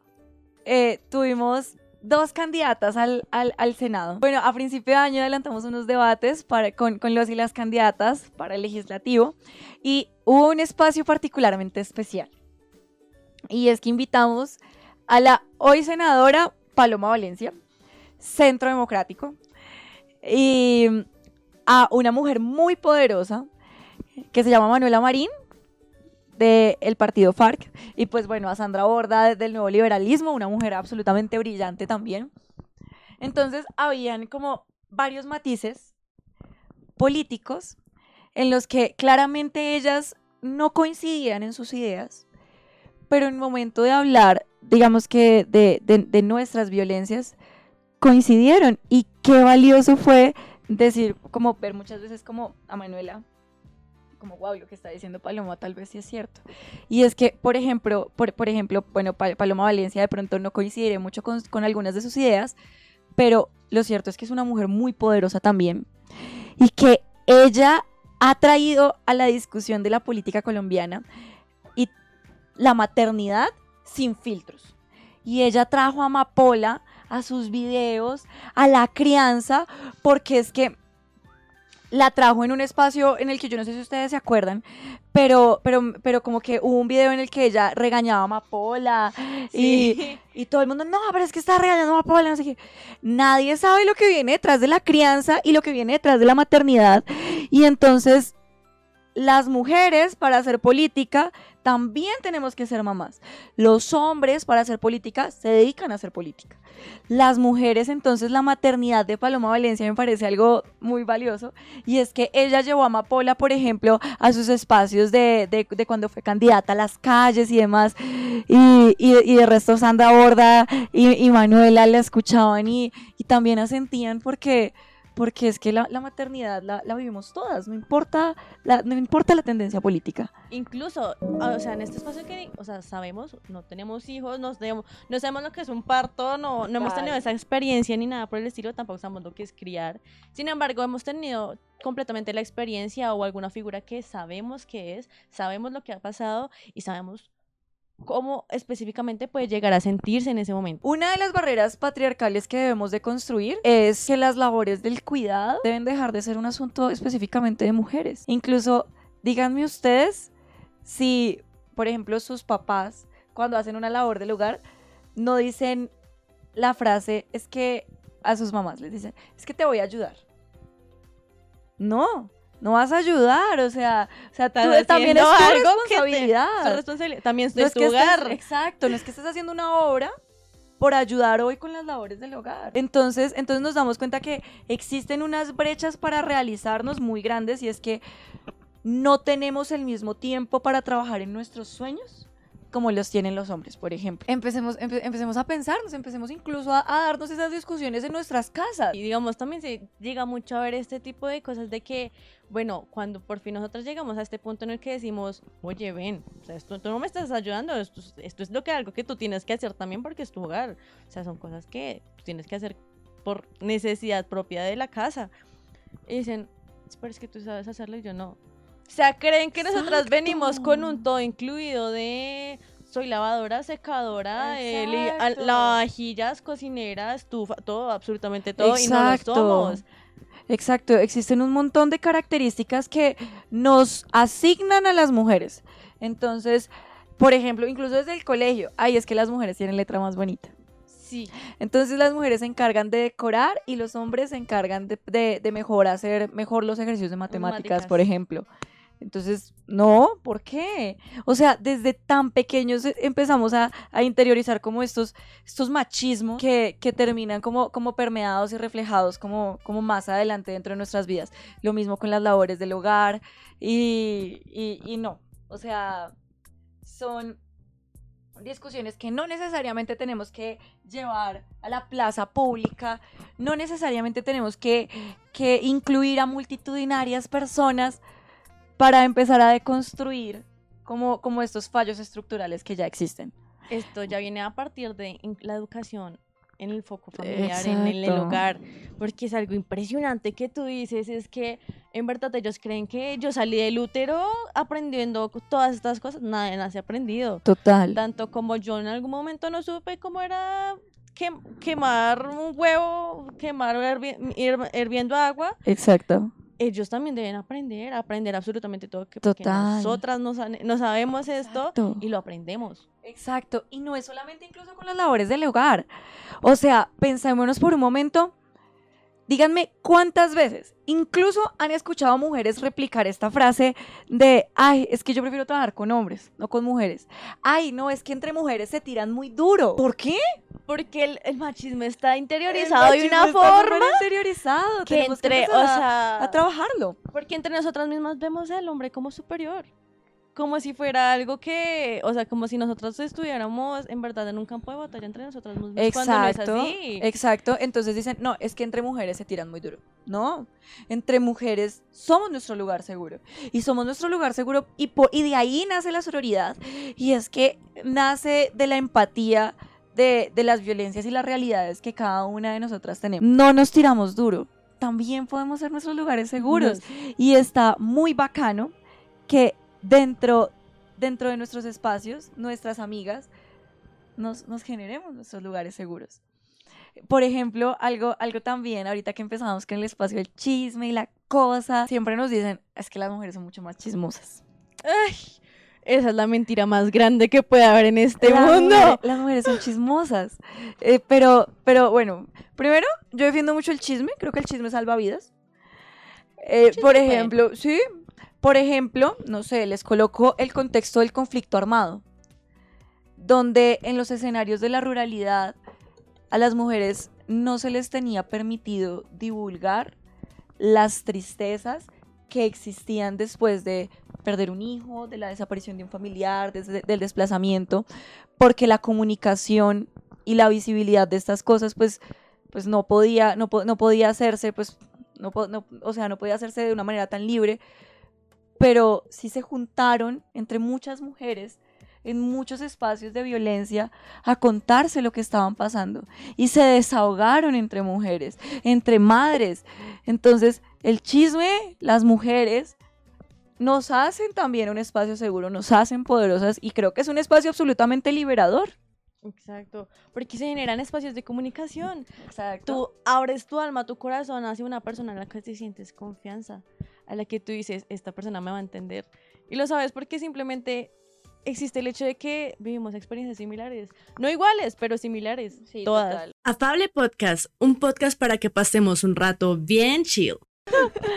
eh, tuvimos dos candidatas al, al- al Senado. Bueno, a principio de año adelantamos unos debates para, con, con los y las candidatas para el legislativo y hubo un espacio particularmente especial. Y es que invitamos a la hoy senadora Paloma Valencia, Centro Democrático, y a una mujer muy poderosa que se llama Manuela Marín del partido FARC. Y pues bueno a Sandra Borda del nuevo liberalismo una mujer absolutamente brillante también. Entonces habían como varios matices políticos en los que claramente ellas no coincidían en sus ideas pero en el momento de hablar digamos que de, de- de nuestras violencias coincidieron. Y qué valioso fue decir como ver muchas veces como a Manuela como, wow, lo que está diciendo Paloma tal vez sí es cierto. Y es que, por ejemplo, por, por ejemplo, bueno, Pa- Paloma Valencia de pronto no coincidiré mucho con, con algunas de sus ideas, pero lo cierto es que es una mujer muy poderosa también y que ella ha traído a la discusión de la política colombiana y la maternidad sin filtros. Y ella trajo a Amapola a sus videos, a la crianza, porque es que la trajo en un espacio en el que yo no sé si ustedes se acuerdan, pero, pero, pero como que hubo un video en el que ella regañaba a Amapola y,
Sí.
y todo el mundo, no, pero es que está regañando a Amapola, no sé qué. Nadie sabe lo que viene detrás de la crianza y lo que viene detrás de la maternidad. Y entonces, las mujeres para hacer política también tenemos que ser mamás. Los hombres para hacer política se dedican a hacer política. Las mujeres, entonces, la maternidad de Paloma Valencia me parece algo muy valioso. Y es que ella llevó a Amapola, por ejemplo, a sus espacios de, de- cuando fue candidata a las calles y demás. Y, y, de resto Sandra Borda y, y Manuela la escuchaban y, y también asentían porque, porque es que la, la maternidad la, la vivimos todas, no importa la, no importa la tendencia política.
Incluso, o sea, en este espacio que, o sea, sabemos, no tenemos hijos, no sabemos, no sabemos lo que es un parto, no, no hemos tenido esa experiencia ni nada por el estilo, tampoco sabemos lo que es criar. Sin embargo, hemos tenido completamente la experiencia o alguna figura que sabemos que es, sabemos lo que ha pasado y sabemos cómo específicamente puede llegar a sentirse en ese momento.
Una de las barreras patriarcales que debemos de construir es que las labores del cuidado deben dejar de ser un asunto específicamente de mujeres. Incluso, díganme ustedes si, por ejemplo, sus papás, cuando hacen una labor del hogar, no dicen la frase, es que a sus mamás les dicen, es que te voy a ayudar. No, no vas a ayudar, o sea, o sea tú- también es tu
algo que te-
responsabilidad.
Responsabilidad también es
No es
tu
que estés-
hogar.
exacto, no es que estés haciendo una obra por ayudar hoy con las labores del hogar. Entonces, entonces nos damos cuenta que existen unas brechas para realizarnos muy grandes y es que no tenemos el mismo tiempo para trabajar en nuestros sueños como los tienen los hombres, por ejemplo. Empecemos, empe- empecemos a pensarnos, empecemos incluso a, a darnos esas discusiones en nuestras casas.
Y digamos, también se llega mucho a ver este tipo de cosas de que, bueno, cuando por fin nosotros llegamos a este punto en el que decimos, oye, ven, o sea, esto, tú no me estás ayudando, esto, es- esto es lo que algo que tú tienes que hacer también porque es tu hogar. O sea, son cosas que tú tienes que hacer por necesidad propia de la casa. Y dicen, pero es que tú sabes hacerlo y yo no. O sea, creen que nosotras venimos con un todo incluido de soy lavadora, secadora,
Exacto.
lavavajillas, cocinera, estufa, todo, absolutamente todo. Y no lo
Exacto.
somos.
Exacto, existen un montón de características que nos asignan a las mujeres. Entonces, por ejemplo, incluso desde el colegio, ay, es que las mujeres tienen letra más bonita.
Sí.
Entonces las mujeres se encargan de decorar y los hombres se encargan de, de- de mejor hacer mejor los ejercicios de matemáticas, por
Matemáticas.
ejemplo. Entonces, no, ¿por qué? O sea, desde tan pequeños eh, empezamos a, interiorizar como estos, estos machismos que, terminan como, permeados y reflejados como, más adelante dentro de nuestras vidas. Lo mismo con las labores del hogar y no. O sea, son discusiones que no necesariamente tenemos que llevar a la plaza pública, no necesariamente tenemos que, que incluir a multitudinarias personas para empezar a deconstruir como, como estos fallos estructurales que ya existen.
Esto ya viene a partir de in- la educación en el foco familiar, en el, el
Exacto.
hogar, porque es algo impresionante que tú dices, es que en verdad ellos creen que yo salí del útero aprendiendo todas estas cosas, nada de se ha aprendido.
Total.
Tanto como yo en algún momento no supe cómo era quem- quemar un huevo, quemar hervi- hir- hirviendo agua,
Exacto.
Ellos también deben aprender, aprender absolutamente todo, que, porque
Total.
nosotras no, no sabemos esto y lo aprendemos.
Exacto, y no es solamente incluso con las labores del hogar. O sea, pensémonos por un momento, díganme cuántas veces incluso han escuchado mujeres replicar esta frase de, ay, es que yo prefiero trabajar con hombres, no con mujeres. Ay, no, es que entre mujeres se tiran muy duro. ¿Por qué?
Porque el, el machismo está interiorizado
El
de una
está
forma
interiorizado.
que
tenemos
entre,
empezar
o
a-
sea,
a trabajarlo.
porque entre nosotras mismas vemos al hombre como superior. Como si fuera algo que, o sea, como si nosotros estuviéramos en verdad en un campo de batalla entre nosotras mismas. cuando no es
Exacto,
así.
exacto. Entonces dicen, no, es que entre mujeres se tiran muy duro. No, entre mujeres somos nuestro lugar seguro. Y somos nuestro lugar seguro y, po- y de ahí nace la sororidad. Y es que nace de la empatía de, de las violencias y las realidades que cada una de nosotras tenemos. No nos tiramos duro. También podemos ser nuestros lugares seguros. Y está muy bacano que dentro, dentro de nuestros espacios, nuestras amigas, nos, nos generemos nuestros lugares seguros. Por ejemplo, algo, algo también, ahorita que empezamos con el espacio del chisme y la cosa, siempre nos dicen, es que las mujeres son mucho más chismosas.
Ay, esa es la mentira más grande que puede haber en este mundo.
las mujeres son chismosas. Eh, pero, pero bueno, primero, yo defiendo mucho el chisme, creo que el chisme salva vidas. Eh, por ejemplo, sí, por ejemplo, no sé, les coloco el contexto del conflicto armado, donde en los escenarios de la ruralidad a las mujeres no se les tenía permitido divulgar las tristezas que existían después de perder un hijo, de la desaparición de un familiar, del desplazamiento, porque la comunicación y la visibilidad de estas cosas, pues, pues no podía, no, no podía hacerse, pues, no, no- o sea, no podía hacerse de una manera tan libre, pero sí se juntaron entre muchas mujeres en muchos espacios de violencia a contarse lo que estaban pasando y se desahogaron entre mujeres, entre madres. Entonces, el chisme, las mujeres nos hacen también un espacio seguro, nos hacen poderosas y creo que es un espacio absolutamente liberador.
Exacto, porque se generan espacios de comunicación.
Exacto.
Tú abres tu alma, tu corazón hacia una persona en la que te sientes confianza, a la que tú dices, esta persona me va a entender. Y lo sabes porque simplemente existe el hecho de que vivimos experiencias similares. No iguales, pero similares.
Sí,
todas.
total.
Afable Podcast, un podcast para que pasemos un rato bien chill.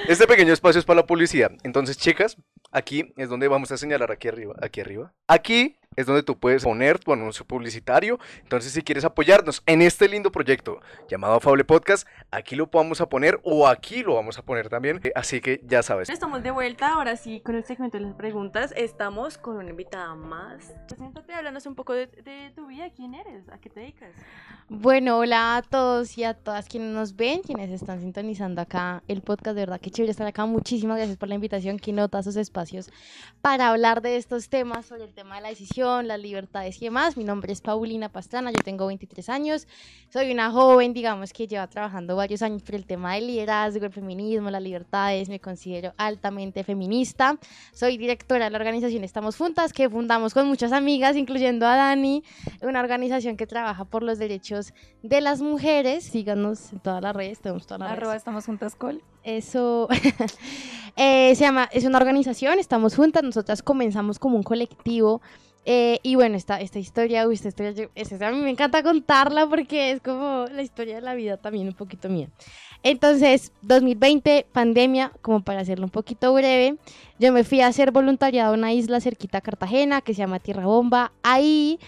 Este pequeño espacio es para la publicidad. Entonces, chicas, aquí es donde vamos a señalar aquí arriba. Aquí arriba. Aquí es donde tú puedes poner tu anuncio publicitario. Entonces, si quieres apoyarnos en este lindo proyecto llamado Afable Podcast, aquí lo vamos a poner o aquí lo vamos a poner también. Eh, Así que ya sabes.
Estamos de vuelta, ahora sí, con el segmento de las preguntas. Estamos con una invitada más. Preséntate, háblanos un poco de, de tu vida. ¿Quién eres? ¿A qué te dedicas?
Bueno, hola a todos y a todas quienes nos ven, quienes están sintonizando acá el podcast, de verdad que chévere estar acá. Muchísimas gracias por la invitación, que nota sus espacios para hablar de estos temas, sobre el tema de la decisión, las libertades y demás. Mi nombre es Paulina Pastrana, yo tengo 23 años, soy una joven, digamos, que lleva trabajando varios años por el tema del liderazgo, el feminismo, las libertades, me considero altamente feminista. Soy directora de la organización Estamos Juntas, que fundamos con muchas amigas, incluyendo a Dani, una organización que trabaja por los derechos de las mujeres. Síganos en todas las redes, tenemos todas las redes.
Estamos juntas col.
Eso eh, se llama, es una organización, estamos juntas, nosotras comenzamos como un colectivo. Eh, y bueno, esta, esta historia, uy, esta historia, a mí me encanta contarla porque es como la historia de la vida también un poquito mía. Entonces, 2020, pandemia, como para hacerlo un poquito breve, yo me fui a hacer voluntariado a una isla cerquita a Cartagena que se llama Tierra Bomba. Ahí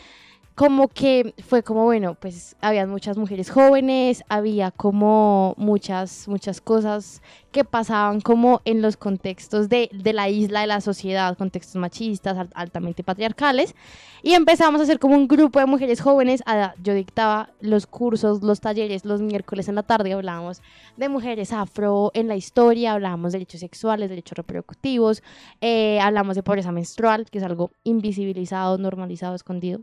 como que fue como, bueno, pues había muchas mujeres jóvenes, había como muchas, muchas cosas que pasaban como en los contextos de, de la isla, de la sociedad, contextos machistas, al- altamente patriarcales, y empezamos a hacer como un grupo de mujeres jóvenes, yo dictaba los cursos, los talleres, los miércoles en la tarde hablábamos de mujeres afro en la historia, hablábamos de derechos sexuales, derechos reproductivos, eh, hablamos de pobreza menstrual, que es algo invisibilizado, normalizado, escondido.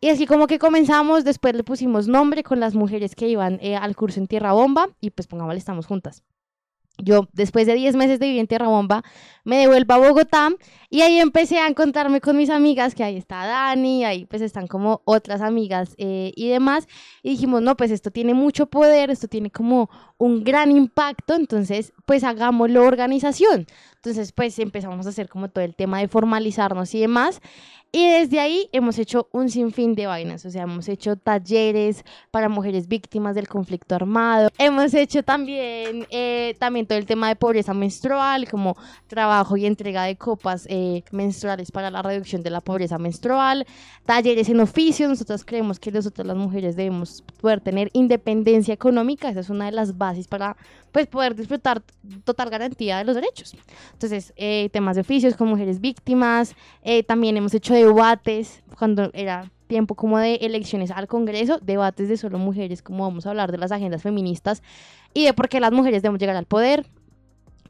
Y así como que comenzamos, después le pusimos nombre con las mujeres que iban eh, al curso en Tierra Bomba y pues pongámosle, estamos juntas. Yo, después de 10 meses de vivir en Tierra Bomba, me devuelvo a Bogotá y ahí empecé a encontrarme con mis amigas, que ahí está Dani, ahí pues están como otras amigas eh, y demás. Y dijimos, no, pues esto tiene mucho poder, esto tiene como un gran impacto, entonces pues hagámoslo organización. Entonces pues empezamos a hacer como todo el tema de formalizarnos y demás. Y desde ahí hemos hecho un sinfín de vainas, o sea, hemos hecho talleres para mujeres víctimas del conflicto armado, hemos hecho también, eh, también todo el tema de pobreza menstrual, como trabajo y entrega de copas eh, menstruales para la reducción de la pobreza menstrual, talleres en oficio, nosotros creemos que nosotras las mujeres debemos poder tener independencia económica, esa es una de las bases para pues, poder disfrutar total garantía de los derechos. Entonces, eh, temas de oficios con mujeres víctimas, eh, también hemos hecho debates cuando era tiempo como de elecciones al Congreso, debates de solo mujeres, como vamos a hablar de las agendas feministas y de por qué las mujeres debemos llegar al poder,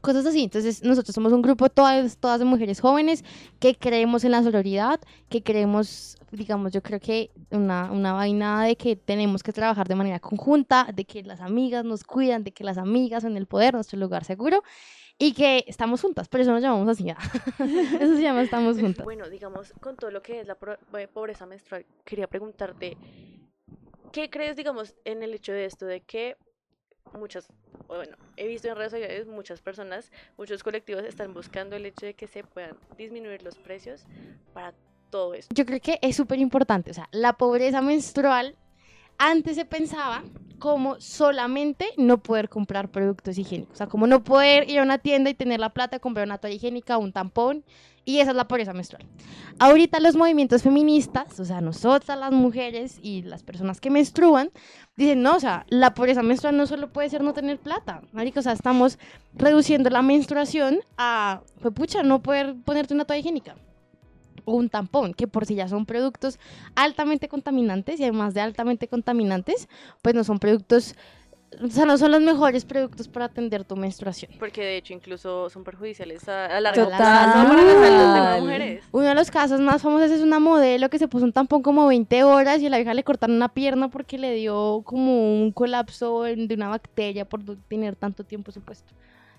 cosas así. Entonces, nosotros somos un grupo todas, todas de mujeres jóvenes que creemos en la sororidad, que creemos, digamos, yo creo que una, una vaina de que tenemos que trabajar de manera conjunta, de que las amigas nos cuidan, de que las amigas son el poder, nuestro lugar seguro. Y que estamos juntas, por eso nos llamamos así. ¿ah? eso se llama estamos juntas.
Bueno, digamos, con todo lo que es la eh, pobreza menstrual, quería preguntarte, ¿qué crees, digamos, en el hecho de esto, de que muchas, bueno, he visto en redes sociales muchas personas, muchos colectivos están buscando el hecho de que se puedan disminuir los precios para todo eso?
yo creo que es súper importante. O sea, la pobreza menstrual antes se pensaba como solamente no poder comprar productos higiénicos. O sea, como no poder ir a una tienda y tener la plata, comprar una toalla higiénica, un tampón. Y esa es la pobreza menstrual. Ahorita los movimientos feministas, o sea, nosotras las mujeres y las personas que menstruan, dicen, no, o sea, la pobreza menstrual no solo puede ser no tener plata. Marica, o sea, estamos reduciendo la menstruación a, pues pucha, no poder ponerte una toalla higiénica o un tampón, que por si ya son productos altamente contaminantes y además de altamente contaminantes, pues no son productos, o sea, no son los mejores productos para atender tu menstruación.
Porque de hecho incluso son perjudiciales a, a largo plazo para la salud de las mujeres.
Uno de los casos más famosos es una modelo que se puso un tampón como 20 horas y a la vieja le cortaron una pierna porque le dio como un colapso de una bacteria por tener tanto tiempo supuesto.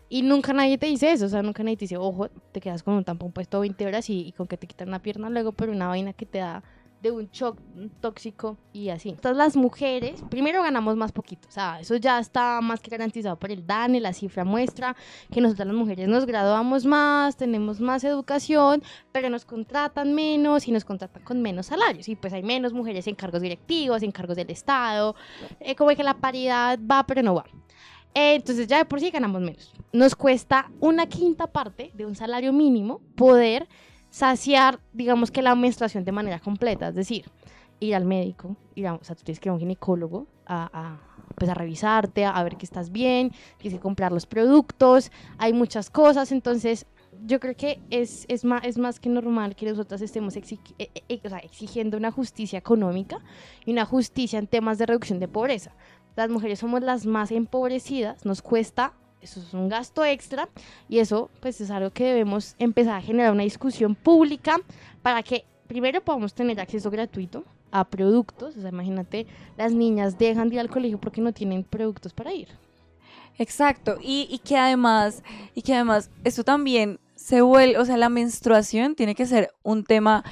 Y nunca nadie te dice eso, o sea, nunca nadie te dice, ojo, te quedas con un tampón puesto 20 horas y, y con que te quitan una pierna luego por una vaina que te da de un shock tóxico y así. Entonces las mujeres, primero ganamos más poquito, o sea, eso ya está más que garantizado por el DANE, la cifra muestra que nosotras las mujeres nos graduamos más, tenemos más educación, pero nos contratan menos y nos contratan con menos salarios. Y pues hay menos mujeres en cargos directivos, en cargos del Estado, eh, como que la paridad va, pero no va. Eh, entonces ya de por sí ganamos menos. Nos cuesta una quinta parte de un salario mínimo poder saciar, digamos que la menstruación de manera completa, es decir, ir al médico, ir a, o sea, tú tienes que ir a un ginecólogo a, a, pues a revisarte, a, ver que estás bien, tienes que comprar los productos, hay muchas cosas, entonces yo creo que es, es, más, es más que normal que nosotras estemos eh, o sea, exigiendo una justicia económica y una justicia en temas de reducción de pobreza. Las mujeres somos las más empobrecidas, nos cuesta, eso es un gasto extra y eso pues es algo que debemos empezar a generar una discusión pública para que primero podamos tener acceso gratuito a productos, o sea, imagínate, las niñas dejan de ir al colegio porque no tienen productos para ir.
Exacto, y, y que además, y que además esto también se vuelve, o sea, la menstruación tiene que ser un tema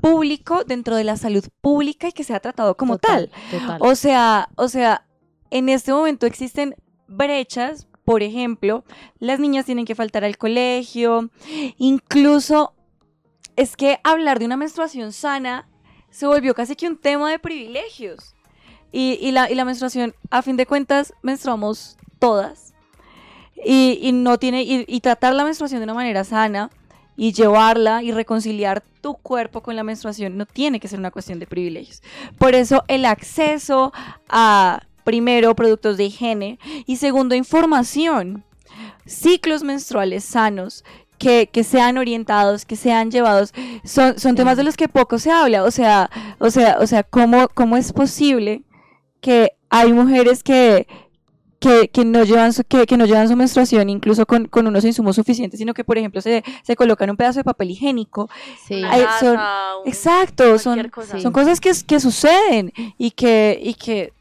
público dentro de la salud pública y que sea tratado como tal.
Total.
O sea, o sea, en este momento existen brechas, por ejemplo, las niñas tienen que faltar al colegio, incluso es que hablar de una menstruación sana se volvió casi que un tema de privilegios. Y, la, menstruación, a fin de cuentas, menstruamos todas. Y, no tiene, y tratar la menstruación de una manera sana y llevarla y reconciliar tu cuerpo con la menstruación no tiene que ser una cuestión de privilegios. Por eso el acceso a, primero, productos de higiene y segundo, información, ciclos menstruales sanos. Que, que sean orientados, que sean llevados, son, son temas de los que poco se habla. O sea, o sea, o sea, ¿cómo, cómo es posible que hay mujeres que, que, que no llevan su, que, que no llevan su menstruación incluso con, con unos insumos suficientes, sino que, por ejemplo, se, se colocan un pedazo de papel higiénico.
Sí.
Ay,
un-
Exacto, son,
cosa.
son cosas que, que suceden y que, y que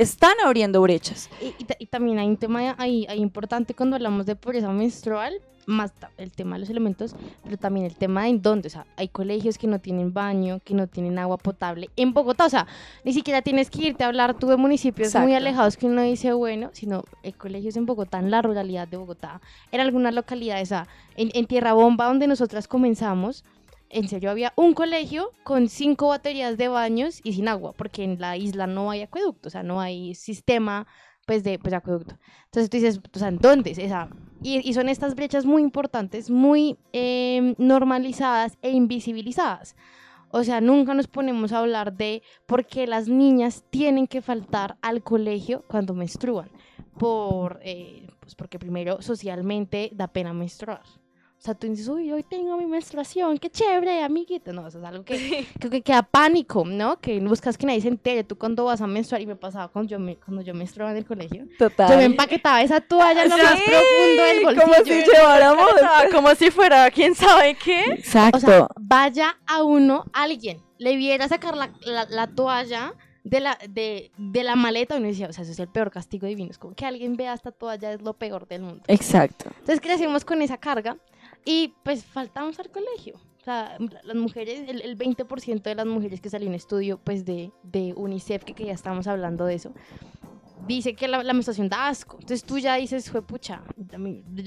están abriendo brechas.
Y, y ta- y también hay un tema ahí, ahí importante cuando hablamos de pobreza menstrual, más el tema de los elementos, pero también el tema de en dónde. O sea, hay colegios que no tienen baño, que no tienen agua potable. En Bogotá, o sea, ni siquiera tienes que irte a hablar tú de municipios muy alejados que uno dice, bueno, sino hay colegios en Bogotá, en la ruralidad de Bogotá, en algunas localidades, o sea, en, en Tierra Bomba, donde nosotras comenzamos. En serio había un colegio con cinco baterías de baños y sin agua, porque en la isla no hay acueducto, o sea, no hay sistema pues de, pues, acueducto. Entonces tú dices, sea, y, y son estas brechas muy importantes, muy eh, normalizadas e invisibilizadas. O sea, nunca nos ponemos a hablar de por qué las niñas tienen que faltar al colegio cuando menstruan. Por, eh, pues porque primero socialmente da pena menstruar. O sea, tú dices, uy, hoy tengo mi menstruación, qué chévere, amiguita. No, eso es algo que creo que queda pánico, ¿no? Que buscas que nadie se entere. Tú cuando vas a menstruar, y me pasaba cuando yo, me, cuando yo menstruaba en el colegio,
Total.
yo me empaquetaba esa toalla en lo más profundo del bolsillo.
como si lleváramos.
Como si fuera quién sabe qué.
Exacto.
O sea, vaya a uno, alguien, le viera sacar la, la- la toalla de la, de, de la maleta y uno decía, o sea, eso es el peor castigo divino. Es como que alguien vea esta toalla es lo peor del mundo.
Exacto.
Entonces crecimos con esa carga y pues faltamos al colegio. O sea, las mujeres, el, el 20% de las mujeres que salió un estudio pues de, de UNICEF, que, que ya estamos hablando de eso, dice que la, la menstruación da asco. Entonces tú ya dices, fue pucha,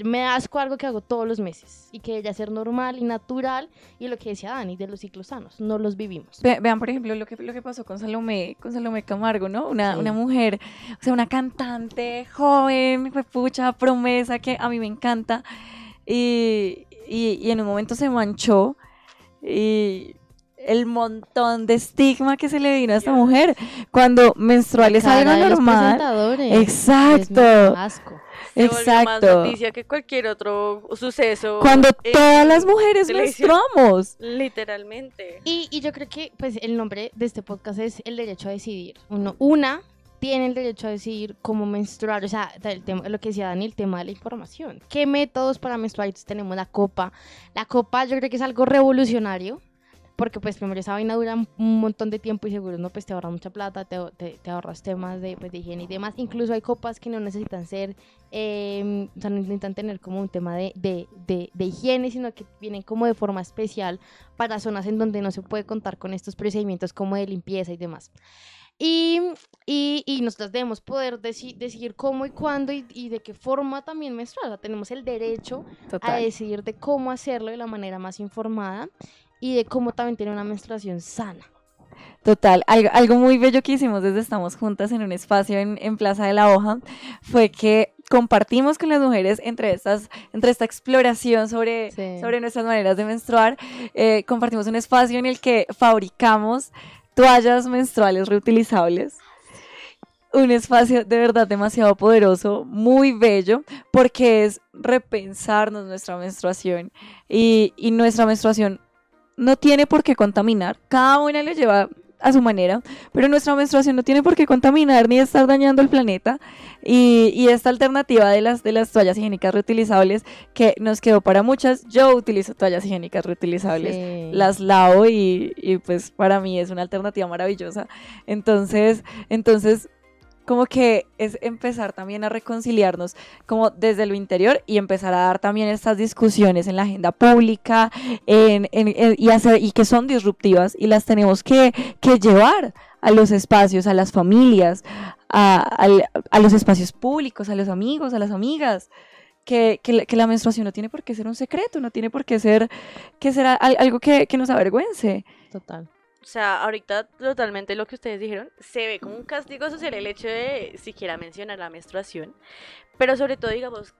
me da asco algo que hago todos los meses y que debería ser normal y natural y lo que decía Dani, de los ciclos sanos, no los vivimos.
Ve- vean, por ejemplo, lo que, lo que pasó con Salomé, con Salomé Camargo, ¿no? Una,
Sí.
una mujer, o sea, una cantante joven, pucha, promesa, que a mí me encanta. Y, y, y en un momento se manchó y el montón de estigma que se le vino a esta mujer cuando menstrual es algo normal. Exacto.
asco.
Se volvió más
Exacto.
noticia que cualquier otro suceso.
Cuando todas las mujeres menstruamos.
Literalmente.
Y, y yo creo que pues el nombre de este podcast es el derecho a decidir. Uno, una tiene el derecho a decidir cómo menstruar, o sea, el tema, lo que decía Dani, el tema de la información. ¿Qué métodos para menstruar? Entonces tenemos la copa. La copa yo creo que es algo revolucionario, porque pues primero esa vaina dura un montón de tiempo y seguro no pues te ahorra mucha plata, te, te, te ahorras temas de, pues, de higiene y demás. Incluso hay copas que no necesitan ser, eh, o sea, no necesitan tener como un tema de, de, de, higiene, sino que vienen como de forma especial para zonas en donde no se puede contar con estos procedimientos como de limpieza y demás. Y, y, y nosotros debemos poder deci- decidir cómo y cuándo y, y de qué forma también menstruar. O sea, tenemos el derecho a
Total.
decidir de cómo hacerlo de la manera más informada y de cómo también tener una menstruación sana.
Total, algo, algo muy bello que hicimos desde Estamos Juntas en un espacio en, en Plaza de la Hoja fue que compartimos con las mujeres entre, estas, entre esta exploración sobre,
Sí.
sobre nuestras maneras de menstruar, eh, compartimos un espacio en el que fabricamos toallas menstruales reutilizables. Un espacio de verdad demasiado poderoso, muy bello, porque es repensarnos nuestra menstruación y, y nuestra menstruación no tiene por qué contaminar. Cada una le lleva a su manera, pero nuestra menstruación no tiene por qué contaminar ni estar dañando el planeta. Y, y esta alternativa de las, de las toallas higiénicas reutilizables que nos quedó para muchas, yo utilizo toallas higiénicas reutilizables.
Sí.
Las lavo y, y, pues para mí es una alternativa maravillosa. Entonces, entonces como que es empezar también a reconciliarnos como desde lo interior y empezar a dar también estas discusiones en la agenda pública en, y, hacer, y que son disruptivas y las tenemos que, llevar a los espacios, a las familias, a, los espacios públicos, a los amigos, a las amigas. Que, la- menstruación no tiene por qué ser un secreto, no tiene por qué ser, que ser a- algo que, que nos avergüence.
Total.
O sea, ahorita totalmente lo que ustedes dijeron, se ve como un castigo social el hecho de siquiera mencionar la menstruación, pero sobre todo, digamos,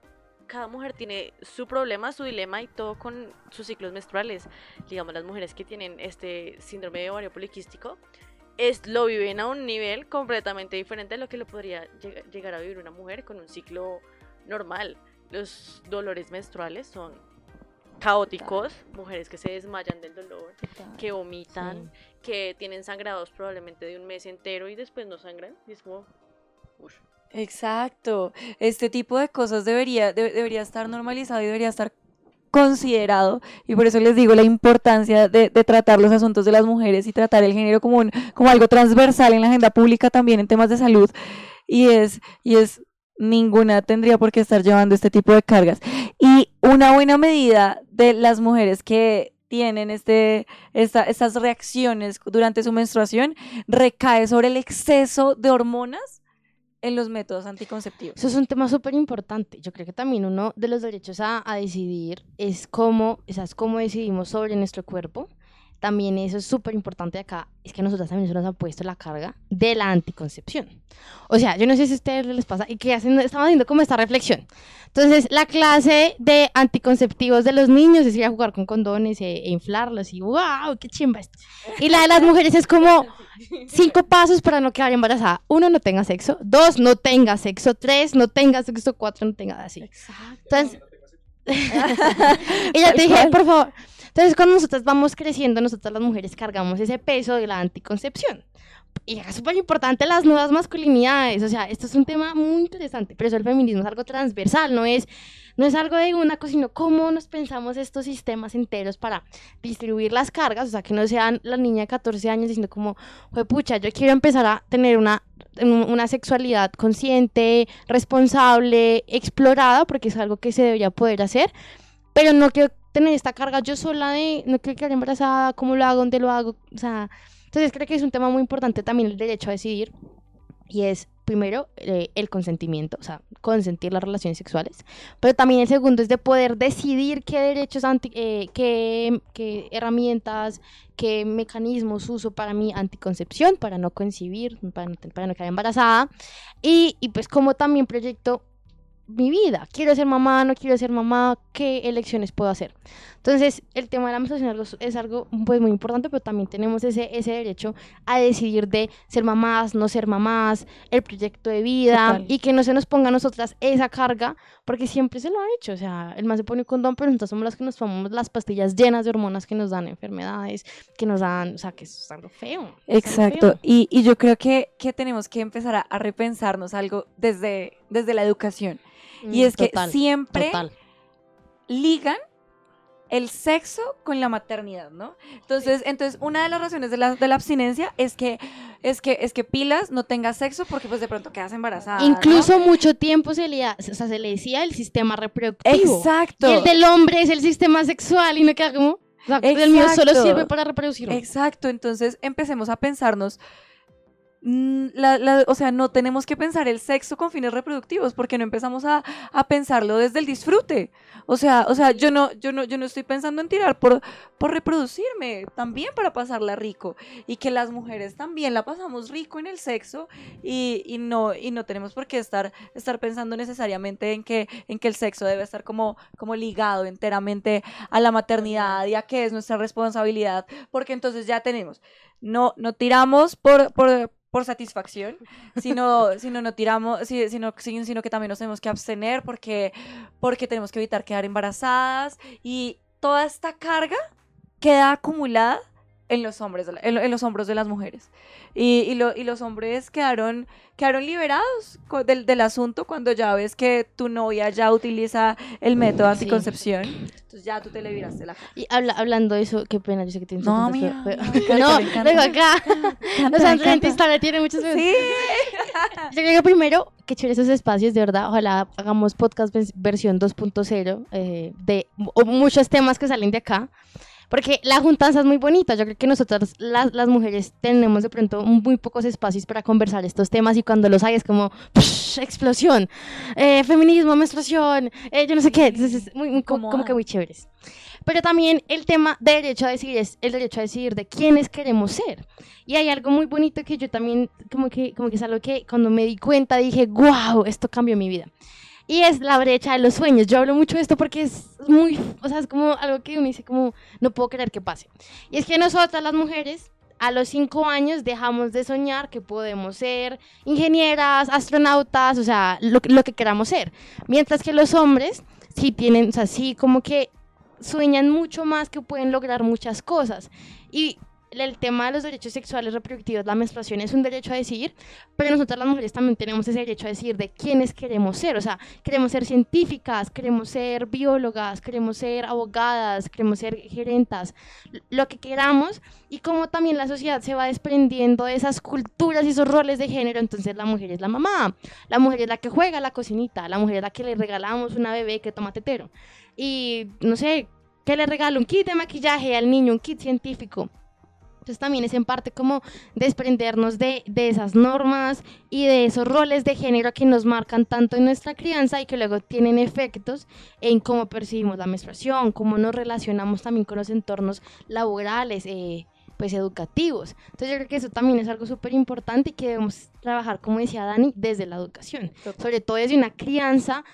cada mujer tiene su problema, su dilema y todo con sus ciclos menstruales. Digamos, las mujeres que tienen este síndrome de ovario poliquístico, es, lo viven a un nivel completamente diferente a lo que lo podría lleg- llegar a vivir una mujer con un ciclo normal. Los dolores menstruales son caóticos, mujeres que se desmayan del dolor, que vomitan, que tienen sangrados probablemente de un mes entero y después no sangran. Es como.
Exacto. Este tipo de cosas debería, de- debería estar normalizado y debería estar considerado y por eso les digo la importancia de, de tratar los asuntos de las mujeres y tratar el género como, un- como algo transversal en la agenda pública también en temas de salud y es, y es ninguna tendría por qué estar llevando este tipo de cargas y una buena medida de las mujeres que tienen este, esta- estas reacciones durante su menstruación recae sobre el exceso de hormonas en los métodos anticonceptivos.
Eso es un tema súper importante. Yo creo que también uno de los derechos a, a decidir es cómo, o sea, es cómo decidimos sobre nuestro cuerpo. También eso es súper importante acá, es que nosotras también nos ha puesto la carga de la anticoncepción. O sea, yo no sé si a ustedes les pasa, y que hacen, estamos haciendo como esta reflexión. Entonces, la clase de anticonceptivos de los niños es ir a jugar con condones e, e inflarlos y wow, qué chimba esto. Y la de las mujeres es como cinco pasos para no quedar embarazada. Uno, no tenga sexo. Dos, no tenga sexo. Tres, no tenga sexo. Cuatro, no tenga así. Entonces, y ya te dije, por favor. Entonces, cuando nosotras vamos creciendo, nosotras las mujeres cargamos ese peso de la anticoncepción. Y es súper importante las nuevas masculinidades. O sea, esto es un tema muy interesante. Pero eso el feminismo es algo transversal, no es, no es algo de una cosa, sino cómo nos pensamos estos sistemas enteros para distribuir las cargas. O sea, que no sean la niña de 14 años diciendo como, pucha, yo quiero empezar a tener una una sexualidad consciente, responsable, explorada, porque es algo que se debería poder hacer, pero no quiero tener esta carga yo sola de no quiero quedar embarazada, cómo lo hago, dónde lo hago, o sea, entonces creo que es un tema muy importante también el derecho a decidir y es primero eh, el consentimiento, o sea, consentir las relaciones sexuales, pero también el segundo es de poder decidir qué derechos, anti, eh, qué, qué, herramientas, qué mecanismos uso para mi anticoncepción, para no concebir, para no, para no quedar embarazada, y, y pues como también proyecto mi vida. Quiero ser mamá, no quiero ser mamá, qué elecciones puedo hacer. Entonces, el tema de la menstruación es algo pues, muy importante, pero también tenemos ese, ese derecho a decidir de ser mamás, no ser mamás, el proyecto de vida
Total.
y que no se nos ponga a nosotras esa carga, porque siempre se lo ha hecho. O sea, el más se pone un condón, pero nosotros somos las que nos tomamos las pastillas llenas de hormonas que nos dan enfermedades, que nos dan, o sea, que es algo feo. es algo
Exacto,
feo.
y, y yo creo que, que tenemos que empezar a, a repensarnos algo desde, desde la educación. Y es que siempre
total.
ligan el sexo con la maternidad, ¿no? Entonces, entonces una de las razones de la, de la abstinencia es que, es que es que pilas no tengas sexo porque pues de pronto quedas embarazada. ¿no?
Incluso mucho tiempo se le, o sea, se le decía el sistema reproductivo.
Exacto.
Y el del hombre es el sistema sexual y no queda como. O sea, el mío solo sirve para reproducirme.
Exacto, entonces empecemos a pensarnos, la- o sea, no tenemos que pensar el sexo con fines reproductivos, porque no empezamos a, a pensarlo desde el disfrute. O sea, o sea, yo no, yo no, yo no estoy pensando en tirar por, por reproducirme, también para pasarla rico. Y que las mujeres también la pasamos rico en el sexo y, y no, y no tenemos por qué estar, estar pensando necesariamente en que, en que el sexo debe estar como, como ligado enteramente a la maternidad y a que es nuestra responsabilidad, porque entonces ya tenemos, no, no tiramos por, por satisfacción, sino, sino no tiramos, si- sino, si- sino que también nos tenemos que abstener porque, porque tenemos que evitar quedar embarazadas y toda esta carga queda acumulada en los hombres, en, en los hombros de las mujeres. Y, y, lo- y los hombres quedaron, quedaron liberados del, del asunto cuando ya ves que tu novia ya utiliza el método de
Sí.
anticoncepción. Entonces ya tú te le viraste la cara.
Y habla- hablando de eso, qué pena, yo sé que tienes
No, mira,
pero-
me
No,
encanta.
acá.
Canta,
O sea,
me
entre
encanta.
historia tiene muchas veces.
Sí.
Yo creo que primero, que chévere esos espacios, de verdad. Ojalá hagamos podcast vers- versión 2.0 eh, de o muchos temas que salen de acá. Porque la juntanza es muy bonita. Yo creo que nosotras, las, las mujeres, tenemos de pronto muy pocos espacios para conversar estos temas y cuando los hay es como ¡psh! explosión. Eh, feminismo, menstruación, eh, yo no sé qué. Entonces es muy, muy co-
Como,
como que muy chéveres. Pero también el tema de derecho a decidir es el derecho a decidir de quiénes queremos ser. Y hay algo muy bonito que yo también, como que, como que es algo que cuando me di cuenta dije, wow, esto cambió mi vida. Y es la brecha de los sueños. Yo hablo mucho de esto porque es muy, o sea, es como algo que uno dice como, no puedo creer que pase. Y es que nosotras las mujeres, a los cinco años dejamos de soñar que podemos ser ingenieras, astronautas, o sea, lo, lo que queramos ser. Mientras que los hombres sí tienen, o sea, sí como que sueñan mucho más que pueden lograr muchas cosas. Y el tema de los derechos sexuales reproductivos, la menstruación es un derecho a decidir, pero nosotras las mujeres también tenemos ese derecho a decidir de quiénes queremos ser. O sea, queremos ser científicas, queremos ser biólogas, queremos ser abogadas, queremos ser gerentas, lo que queramos. Y como también la sociedad se va desprendiendo de esas culturas y esos roles de género, entonces la mujer es la mamá, la mujer es la que juega la cocinita, la mujer es la que le regalamos una bebé que toma tetero. Y no sé, que le regala un kit de maquillaje al niño, un kit científico. Entonces también es en parte como desprendernos de, de esas normas y de esos roles de género que nos marcan tanto en nuestra crianza y que luego tienen efectos en cómo percibimos la menstruación, cómo nos relacionamos también con los entornos laborales, eh, pues educativos. Entonces yo creo que eso también es algo súper importante y que debemos trabajar, como decía Dani, desde la educación, sobre todo desde una crianza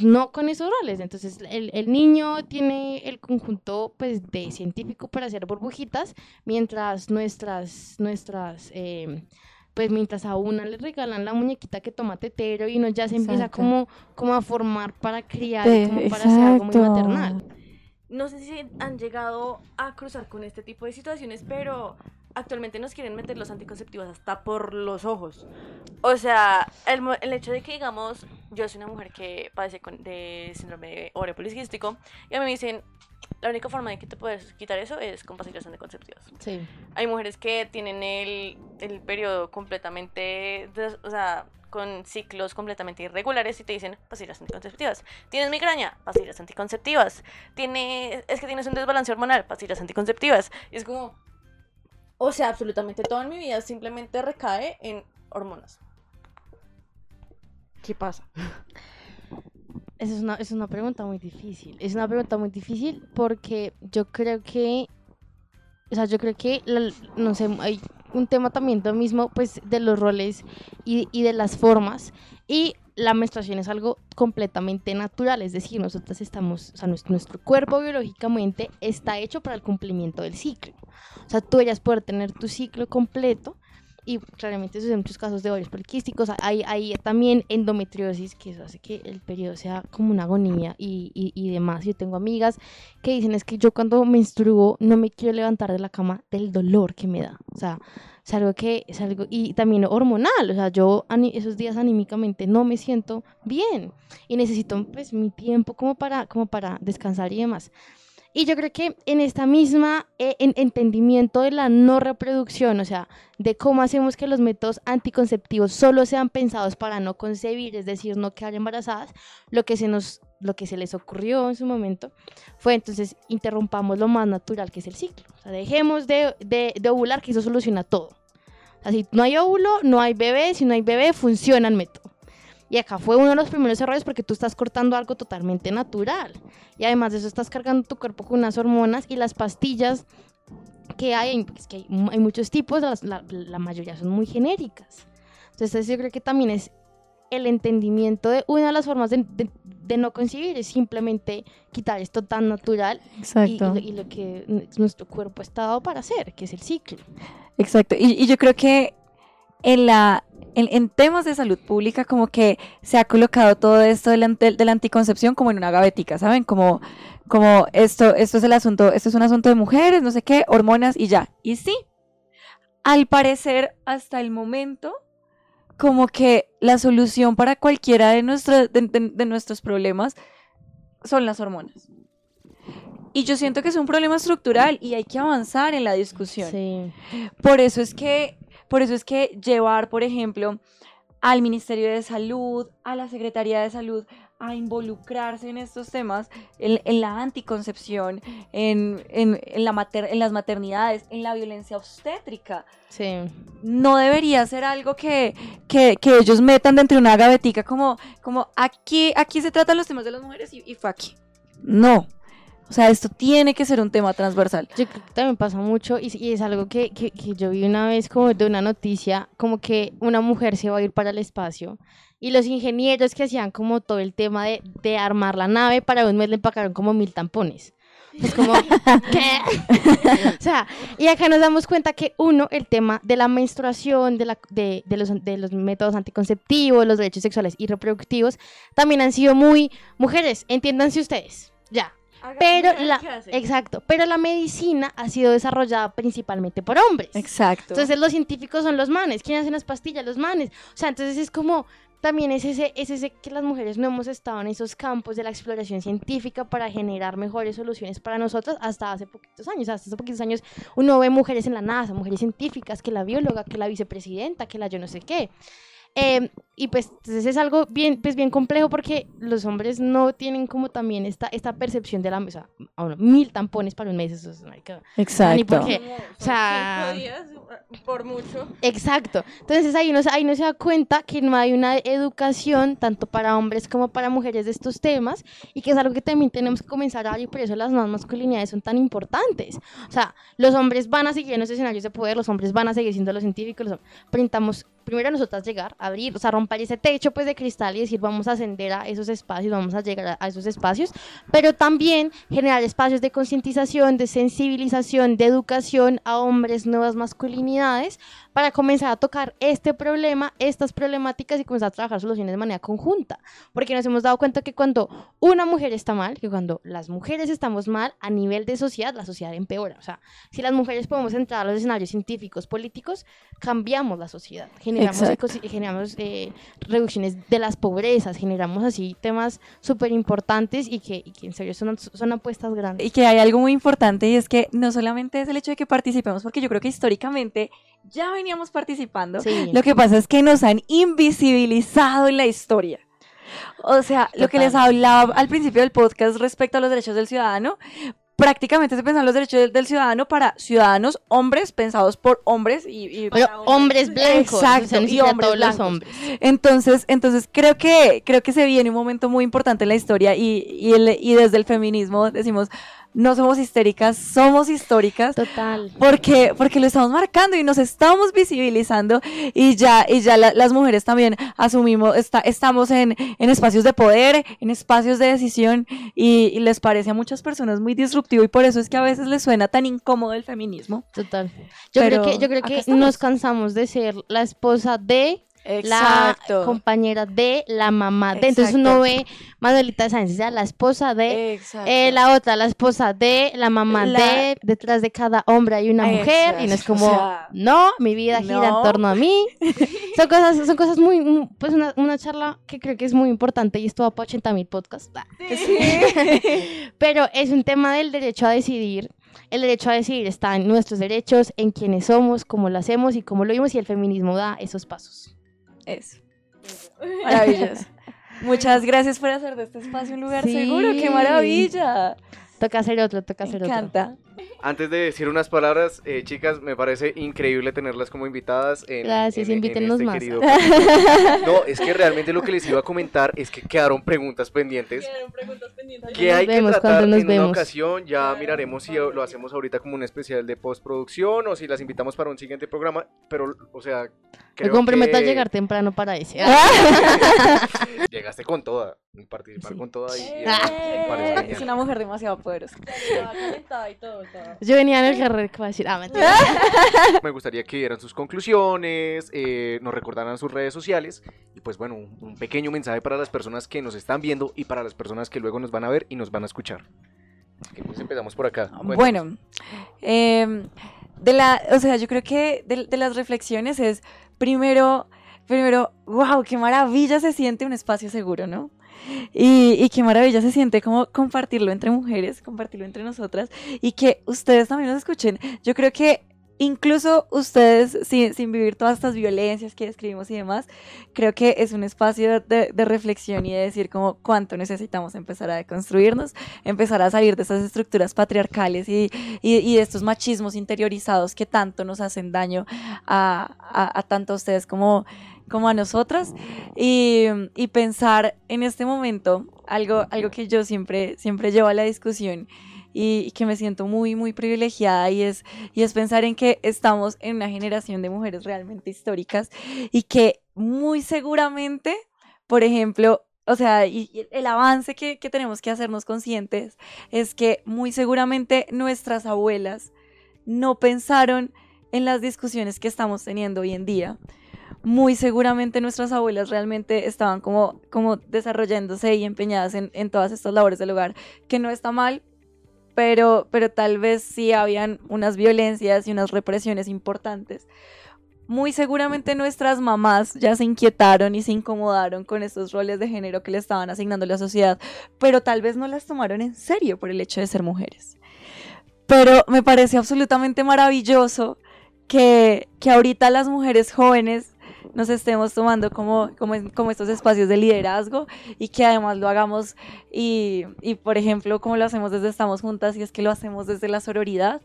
no con esos roles. Entonces, el, el, niño tiene el conjunto pues, de científico para hacer burbujitas, mientras nuestras, nuestras eh, pues mientras a una le regalan la muñequita que toma tetero y uno ya se empieza como, como a formar para criar, como para hacer algo muy maternal.
No sé si han llegado a cruzar con este tipo de situaciones, pero actualmente nos quieren meter los anticonceptivos hasta por los ojos. O sea, el, el hecho de que, digamos, yo soy una mujer que padece con- de síndrome de ovario poliquístico y a mí me dicen, la única forma de que te puedes quitar eso es con pastillas anticonceptivas.
Sí.
Hay mujeres que tienen el, el periodo completamente, o sea, con ciclos completamente irregulares y te dicen pastillas anticonceptivas. Tienes migraña, pastillas anticonceptivas. Tiene, es que tienes un desbalance hormonal, pastillas anticonceptivas. Y es como, o sea, absolutamente todo en mi vida simplemente recae en hormonas. ¿Qué pasa?
Esa es una, es una pregunta muy difícil. Es una pregunta muy difícil porque yo creo que, o sea, yo creo que, no sé, hay un tema también lo mismo, pues, de los roles y, y de las formas. Y la menstruación es algo completamente natural, es decir, nosotros estamos, o sea, nuestro, cuerpo biológicamente está hecho para el cumplimiento del ciclo. O sea, tú deberías poder tener tu ciclo completo y claramente eso en muchos casos de ovarios poliquísticos. Hay, hay también endometriosis, que eso hace que el periodo sea como una agonía y, y, y demás. Yo tengo amigas que dicen es que yo cuando menstruo no me quiero levantar de la cama del dolor que me da. O sea, es algo que es algo y también hormonal, o sea, yo esos días anímicamente no me siento bien y necesito pues mi tiempo como para como para descansar y demás. Y yo creo que en esta misma eh, en- entendimiento de la no reproducción, o sea, de cómo hacemos que los métodos anticonceptivos solo sean pensados para no concebir, es decir, no quedar embarazadas, lo que se nos lo que se les ocurrió en su momento fue entonces interrumpamos lo más natural que es el ciclo. O sea, dejemos de, de, de ovular, que eso soluciona todo. O sea, si no hay óvulo, no hay bebé, si no hay bebé, funciona el método. Y acá fue uno de los primeros errores porque tú estás cortando algo totalmente natural. Y además de eso estás cargando tu cuerpo con unas hormonas y las pastillas que hay, es que hay, mu- hay muchos tipos, las- la, la mayoría son muy genéricas. Entonces yo creo que también es el entendimiento de una de las formas de, de- de no concebir es simplemente quitar esto tan natural y, y
Exacto.
lo, y lo que nuestro cuerpo está dado para hacer, que es el ciclo.
Exacto. Y, y yo creo que en, la, en, en temas de salud pública como que se ha colocado todo esto de la, ante- de la anticoncepción como en una gavetica, ¿saben? Como, como esto, esto es el asunto, esto es un asunto de mujeres, no sé qué, hormonas y ya. Y sí, al parecer hasta el momento como que la solución para cualquiera de, nuestra- de- de- de nuestros problemas son las hormonas. Y yo siento que es un problema estructural y hay que avanzar en la discusión.
Sí.
Por eso es que, por eso es que llevar, por ejemplo, al Ministerio de Salud, a la Secretaría de Salud, a involucrarse en estos temas, en, en la anticoncepción, en, en- en la mater- en las maternidades, en la violencia obstétrica.
Sí.
No debería ser algo que, que, que ellos metan dentro de una gavetica como, como aquí, aquí se tratan los temas de las mujeres y, y fue aquí. No. O sea, esto tiene que ser un tema transversal.
Yo creo que también pasa mucho y, y es algo que, que, que yo vi una vez como de una noticia, como que una mujer se va a ir para el espacio y los ingenieros que hacían como todo el tema de, de armar la nave, para un mes le empacaron como mil tampones. Es como, ¿qué? o sea, y acá nos damos cuenta que uno, el tema de la menstruación, de, la, de, de los, de los métodos anticonceptivos, los derechos sexuales y reproductivos, también han sido muy mujeres, entiéndanse ustedes, ya. Pero la, exacto, pero la medicina ha sido desarrollada principalmente por hombres.
Exacto.
Entonces los científicos son los manes, ¿quién hacen las pastillas? Los manes. O sea, entonces es como, también es ese, es ese que las mujeres no hemos estado en esos campos de la exploración científica para generar mejores soluciones para nosotras hasta hace poquitos años. Hasta hace poquitos años uno ve mujeres en la NASA, mujeres científicas, que la bióloga, que la vicepresidenta, que la yo no sé qué. Eh, y pues entonces es algo bien, pues bien complejo porque los hombres no tienen como también esta, esta percepción de la mesa. mil tampones para un mes, eso es marica. Ni porque, o sea,
por mucho.
Exacto. Entonces ahí uno, ahí no se da cuenta que no hay una educación tanto para hombres como para mujeres de estos temas y que es algo que también tenemos que comenzar a dar y por eso las nuevas masculinidades son tan importantes. O sea, los hombres van a seguir en los escenarios de poder, los hombres van a seguir siendo los científicos, los printamos primero nosotras llegar, abrir, o sea, romper ese techo pues de cristal y decir vamos a ascender a esos espacios, vamos a llegar a, esos espacios, pero también generar espacios de concientización, de sensibilización, de educación a hombres, nuevas masculinidades, para comenzar a tocar este problema, estas problemáticas y comenzar a trabajar soluciones de manera conjunta. Porque nos hemos dado cuenta que cuando una mujer está mal, que cuando las mujeres estamos mal a nivel de sociedad, la sociedad empeora. O sea, si las mujeres podemos entrar a los escenarios científicos, políticos, cambiamos la sociedad, generamos, generamos eh, reducciones de las pobrezas, generamos así temas súper importantes y que, y que en serio son, son apuestas grandes.
Y que hay algo muy importante y es que no solamente es el hecho de que participemos, porque yo creo que históricamente ya veníamos participando. Lo que pasa es que nos han invisibilizado en la historia. O sea, lo que les hablaba al principio del podcast respecto a los derechos del ciudadano, prácticamente se pensan los derechos del, ciudadano para ciudadanos hombres pensados por hombres y,
hombres blancos
exacto y hombres blancos. hombres entonces entonces creo que creo que se viene un momento muy importante en la historia y, y, el, y desde el feminismo decimos no somos histéricas, somos históricas.
Total.
Porque, porque lo estamos marcando y nos estamos visibilizando y ya, y ya las mujeres también asumimos, está, estamos en, en, espacios de poder, en espacios de decisión y, les parece a muchas personas muy disruptivo y por eso es que a veces les suena tan incómodo el feminismo.
Total. Yo creo que, yo creo que nos cansamos de ser la esposa de la compañera de la mamá de. Entonces uno ve Manuelita Sánchez, la esposa de, eh, la otra, la esposa de, la mamá de, detrás de cada hombre hay una mujer y no es como, no, mi vida gira en torno a mí. son cosas, son cosas muy, pues una, una, charla que creo que es muy importante y esto va para 80 mil podcasts. Pero es un tema del derecho a decidir el derecho a decidir está en nuestros derechos, en quienes somos, cómo lo hacemos y cómo lo vimos y el feminismo da esos pasos.
Eso. Maravilloso. Muchas gracias por hacer de este espacio un lugar seguro. ¡Qué maravilla!
Toca hacer otro, toca hacer
otro. Me encanta.
Antes de decir unas palabras, eh, chicas, me parece increíble tenerlas como invitadas. En,
Gracias, invítenos
este más. no, es que realmente lo que les iba a comentar es que quedaron preguntas pendientes.
Quedaron preguntas pendientes.
Que hay que tratar en una ocasión. Ya miraremos si lo hacemos ahorita como un especial de postproducción o si las invitamos para un siguiente programa. Pero, o sea,
me comprometo a llegar temprano para ese.
Llegaste con toda, participar con toda y,
Es una mujer demasiado poderosa.
Yo venía en el carrera que va a decir, ah,
Me gustaría que dieran sus conclusiones, eh, nos recordaran sus redes sociales y pues bueno, un, pequeño mensaje para las personas que nos están viendo y para las personas que luego nos van a ver y nos van a escuchar. pues empezamos por acá.
Bueno, eh, de la, o sea, yo creo que de, las reflexiones es primero, primero, wow, qué maravilla se siente un espacio seguro, ¿no? Y, y, qué maravilla se siente como compartirlo entre mujeres, compartirlo entre nosotras y que ustedes también nos escuchen. Yo creo que incluso ustedes, sin, vivir todas estas violencias que describimos y demás, creo que es un espacio de, reflexión y de decir como cuánto necesitamos empezar a deconstruirnos, empezar a salir de esas estructuras patriarcales y, de estos machismos interiorizados que tanto nos hacen daño a, a, a tanto a ustedes como, a nosotras. Y, y, pensar en este momento algo, algo que yo siempre, siempre llevo a la discusión y, que me siento muy, muy privilegiada y es, y es pensar en que estamos en una generación de mujeres realmente históricas y que muy seguramente, por ejemplo, o sea, y, el avance que, que tenemos que hacernos conscientes es que muy seguramente nuestras abuelas no pensaron en las discusiones que estamos teniendo hoy en día. Muy seguramente nuestras abuelas realmente estaban como, como desarrollándose y empeñadas en, en todas estas labores del hogar, que no está mal, pero, pero tal vez sí habían unas violencias y unas represiones importantes. Muy seguramente nuestras mamás ya se inquietaron y se incomodaron con estos roles de género que le estaban asignando la sociedad, pero tal vez no las tomaron en serio por el hecho de ser mujeres. Pero me parece absolutamente maravilloso que, que ahorita las mujeres jóvenes nos estemos tomando como, como, estos espacios de liderazgo y que además lo hagamos y, por ejemplo, como lo hacemos desde Estamos Juntas y es que lo hacemos desde la sororidad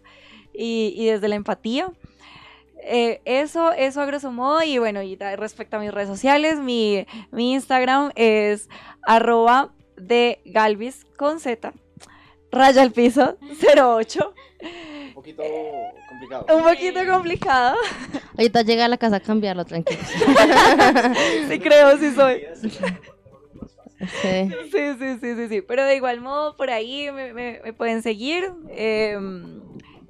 y, desde la empatía. Eh, eso, eso a grosso modo y bueno, y respecto a mis redes sociales, mi, mi Instagram es arroba de Galvis raya al piso 08.
Un poquito complicado.
Un poquito complicado.
Ahorita llega a la casa a cambiarlo, tranquilo.
sí creo, sí soy.
Sí.
Sí, sí, sí, sí, sí. Pero de igual modo, por ahí me, me, me pueden seguir. Eh,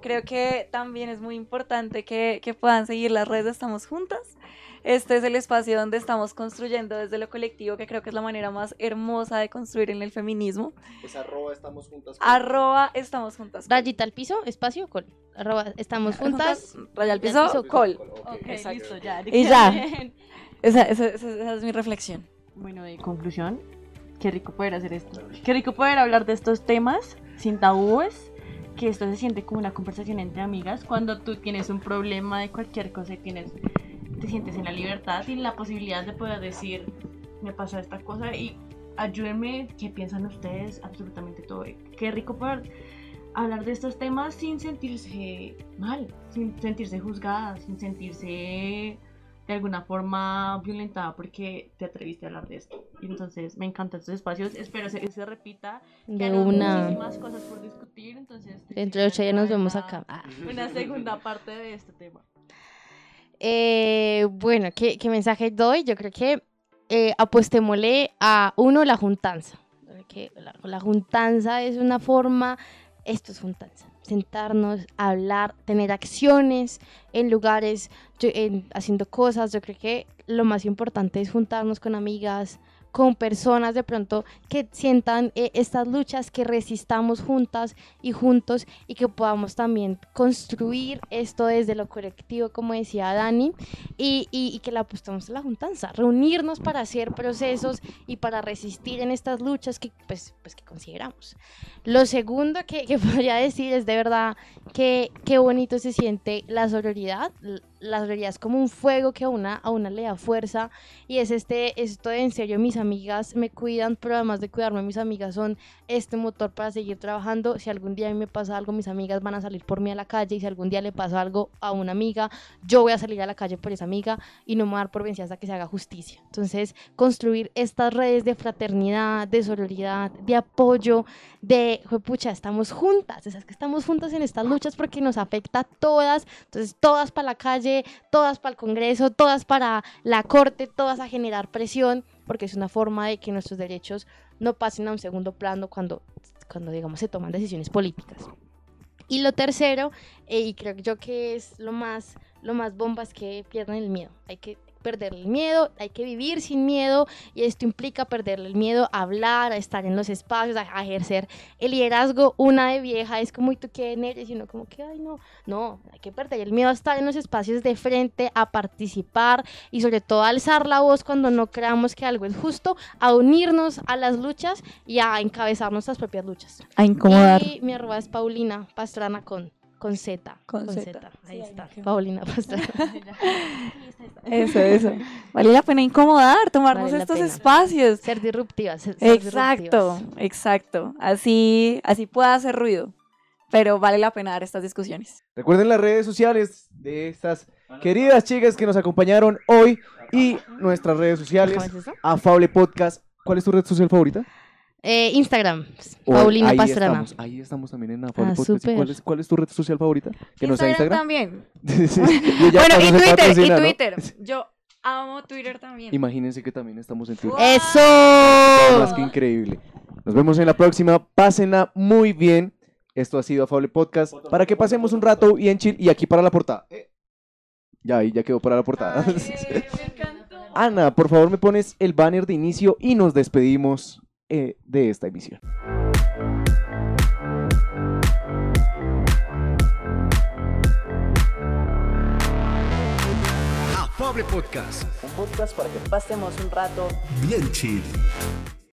creo que también es muy importante que, que, puedan seguir las redes de Estamos Juntas. Este es el espacio donde estamos construyendo desde lo colectivo, que creo que es la manera más hermosa de construir en el feminismo.
Es arroba estamos juntas.
Arroba estamos juntas.
Rayita al piso, espacio, col. Arroba estamos juntas.
Raya al piso, piso col.
Ok, okay listo, ya.
Y ya. Esa, esa, esa, esa es mi reflexión.
Bueno, de conclusión, qué rico poder hacer esto. Qué rico poder hablar de estos temas sin tabúes que esto se siente como una conversación entre amigas cuando tú tienes un problema de cualquier cosa y tienes te sientes en la libertad y la posibilidad de poder decir me pasa esta cosa y ayúdenme qué piensan ustedes absolutamente todo qué rico poder hablar de estos temas sin sentirse mal sin sentirse juzgada sin sentirse de alguna forma violentada porque te atreviste a hablar de esto. Y entonces me encantan estos espacios. Espero que se repita.
De una.
muchísimas cosas por discutir. Entonces,
dentro de ocho ya nos vemos acá.
Una segunda parte de este tema.
Eh, bueno, ¿qué, ¿qué, mensaje doy? Yo creo que eh, apostémosle a uno la juntanza. Que la, juntanza es una forma, esto es juntanza sentarnos, hablar, tener acciones en lugares, haciendo cosas. Yo creo que lo más importante es juntarnos con amigas, con personas de pronto que sientan eh, estas luchas, que resistamos juntas y juntos y que podamos también construir esto desde lo colectivo, como decía Dani, y, y, y que la apostemos a la juntanza, reunirnos para hacer procesos y para resistir en estas luchas que, pues, pues, que consideramos. Lo segundo que, que podría decir es de verdad que qué bonito se siente la sororidad, la sororidad es como un fuego que a una, a una le da fuerza y es este, esto de en serio mis amigas me cuidan, pero además de cuidarme mis amigas son este motor para seguir trabajando. Si algún día a mí me pasa algo, mis amigas van a salir por mí a la calle y si algún día le pasa algo a una amiga, yo voy a salir a la calle por esa amiga y no me voy a dar por vencida hasta que se haga justicia. Entonces, construir estas redes de fraternidad, de sororidad, de apoyo, de, pucha, estamos juntas, es que estamos juntas en estas luchas porque nos afecta a todas, entonces todas para la calle, todas para el Congreso, todas para la Corte, todas a generar presión, porque es una forma de que nuestros derechos no pasen a un segundo plano cuando, cuando digamos, se toman decisiones políticas. Y lo tercero, eh, y creo yo que es lo más, lo más bomba, es que pierdan el miedo. Hay que perder el miedo, hay que vivir sin miedo y esto implica perderle el miedo a hablar, a estar en los espacios, a, a ejercer el liderazgo. Una de vieja es como, ¿y tú qué eres? Y uno como que, ay, no, no, hay que perder el miedo a estar en los espacios de frente, a participar y sobre todo a alzar la voz cuando no creamos que algo es justo, a unirnos a las luchas y a encabezar nuestras propias luchas.
A incomodar.
Y mi arroba es Paulina Pastrana con con Z.
Con,
con
Z.
Z. Ahí está. Paulina Pastrana.
eso, eso. Vale la pena incomodar, tomarnos
Vale
estos
pena.
espacios.
Ser disruptivas. ser-
Exacto,
disruptivas.
exacto. Así, así pueda hacer ruido. Pero vale la pena dar estas discusiones.
Recuerden las redes sociales de estas queridas chicas que nos acompañaron hoy y nuestras redes sociales.
¿Cómo es eso?
Afable Podcast. ¿Cuál es tu red social favorita?
Eh, Instagram,
O-
Paulina
ahí
Pastrana.
Estamos, ahí estamos también en Afable
Ah.
¿Y. ¿Cuál es, ¿Cuál es tu red social favorita? Que no sea Instagram.
también.
Sí, y
bueno, y Twitter, y
¿no?
Twitter. Yo amo Twitter también.
Imagínense que también estamos en Twitter.
¡Eso!
Más que increíble. Nos vemos en la próxima. Pásenla muy bien. Esto ha sido Afable Podcast. Para que pasemos un rato bien chill. Y aquí para la portada. Eh. Ya, ahí ya quedó para la portada.
Ay, me encantó.
Ana, por favor me pones el banner de inicio y nos despedimos eh, de esta emisión.
Afable Podcast.
Un podcast para que pasemos un rato
Bien chill.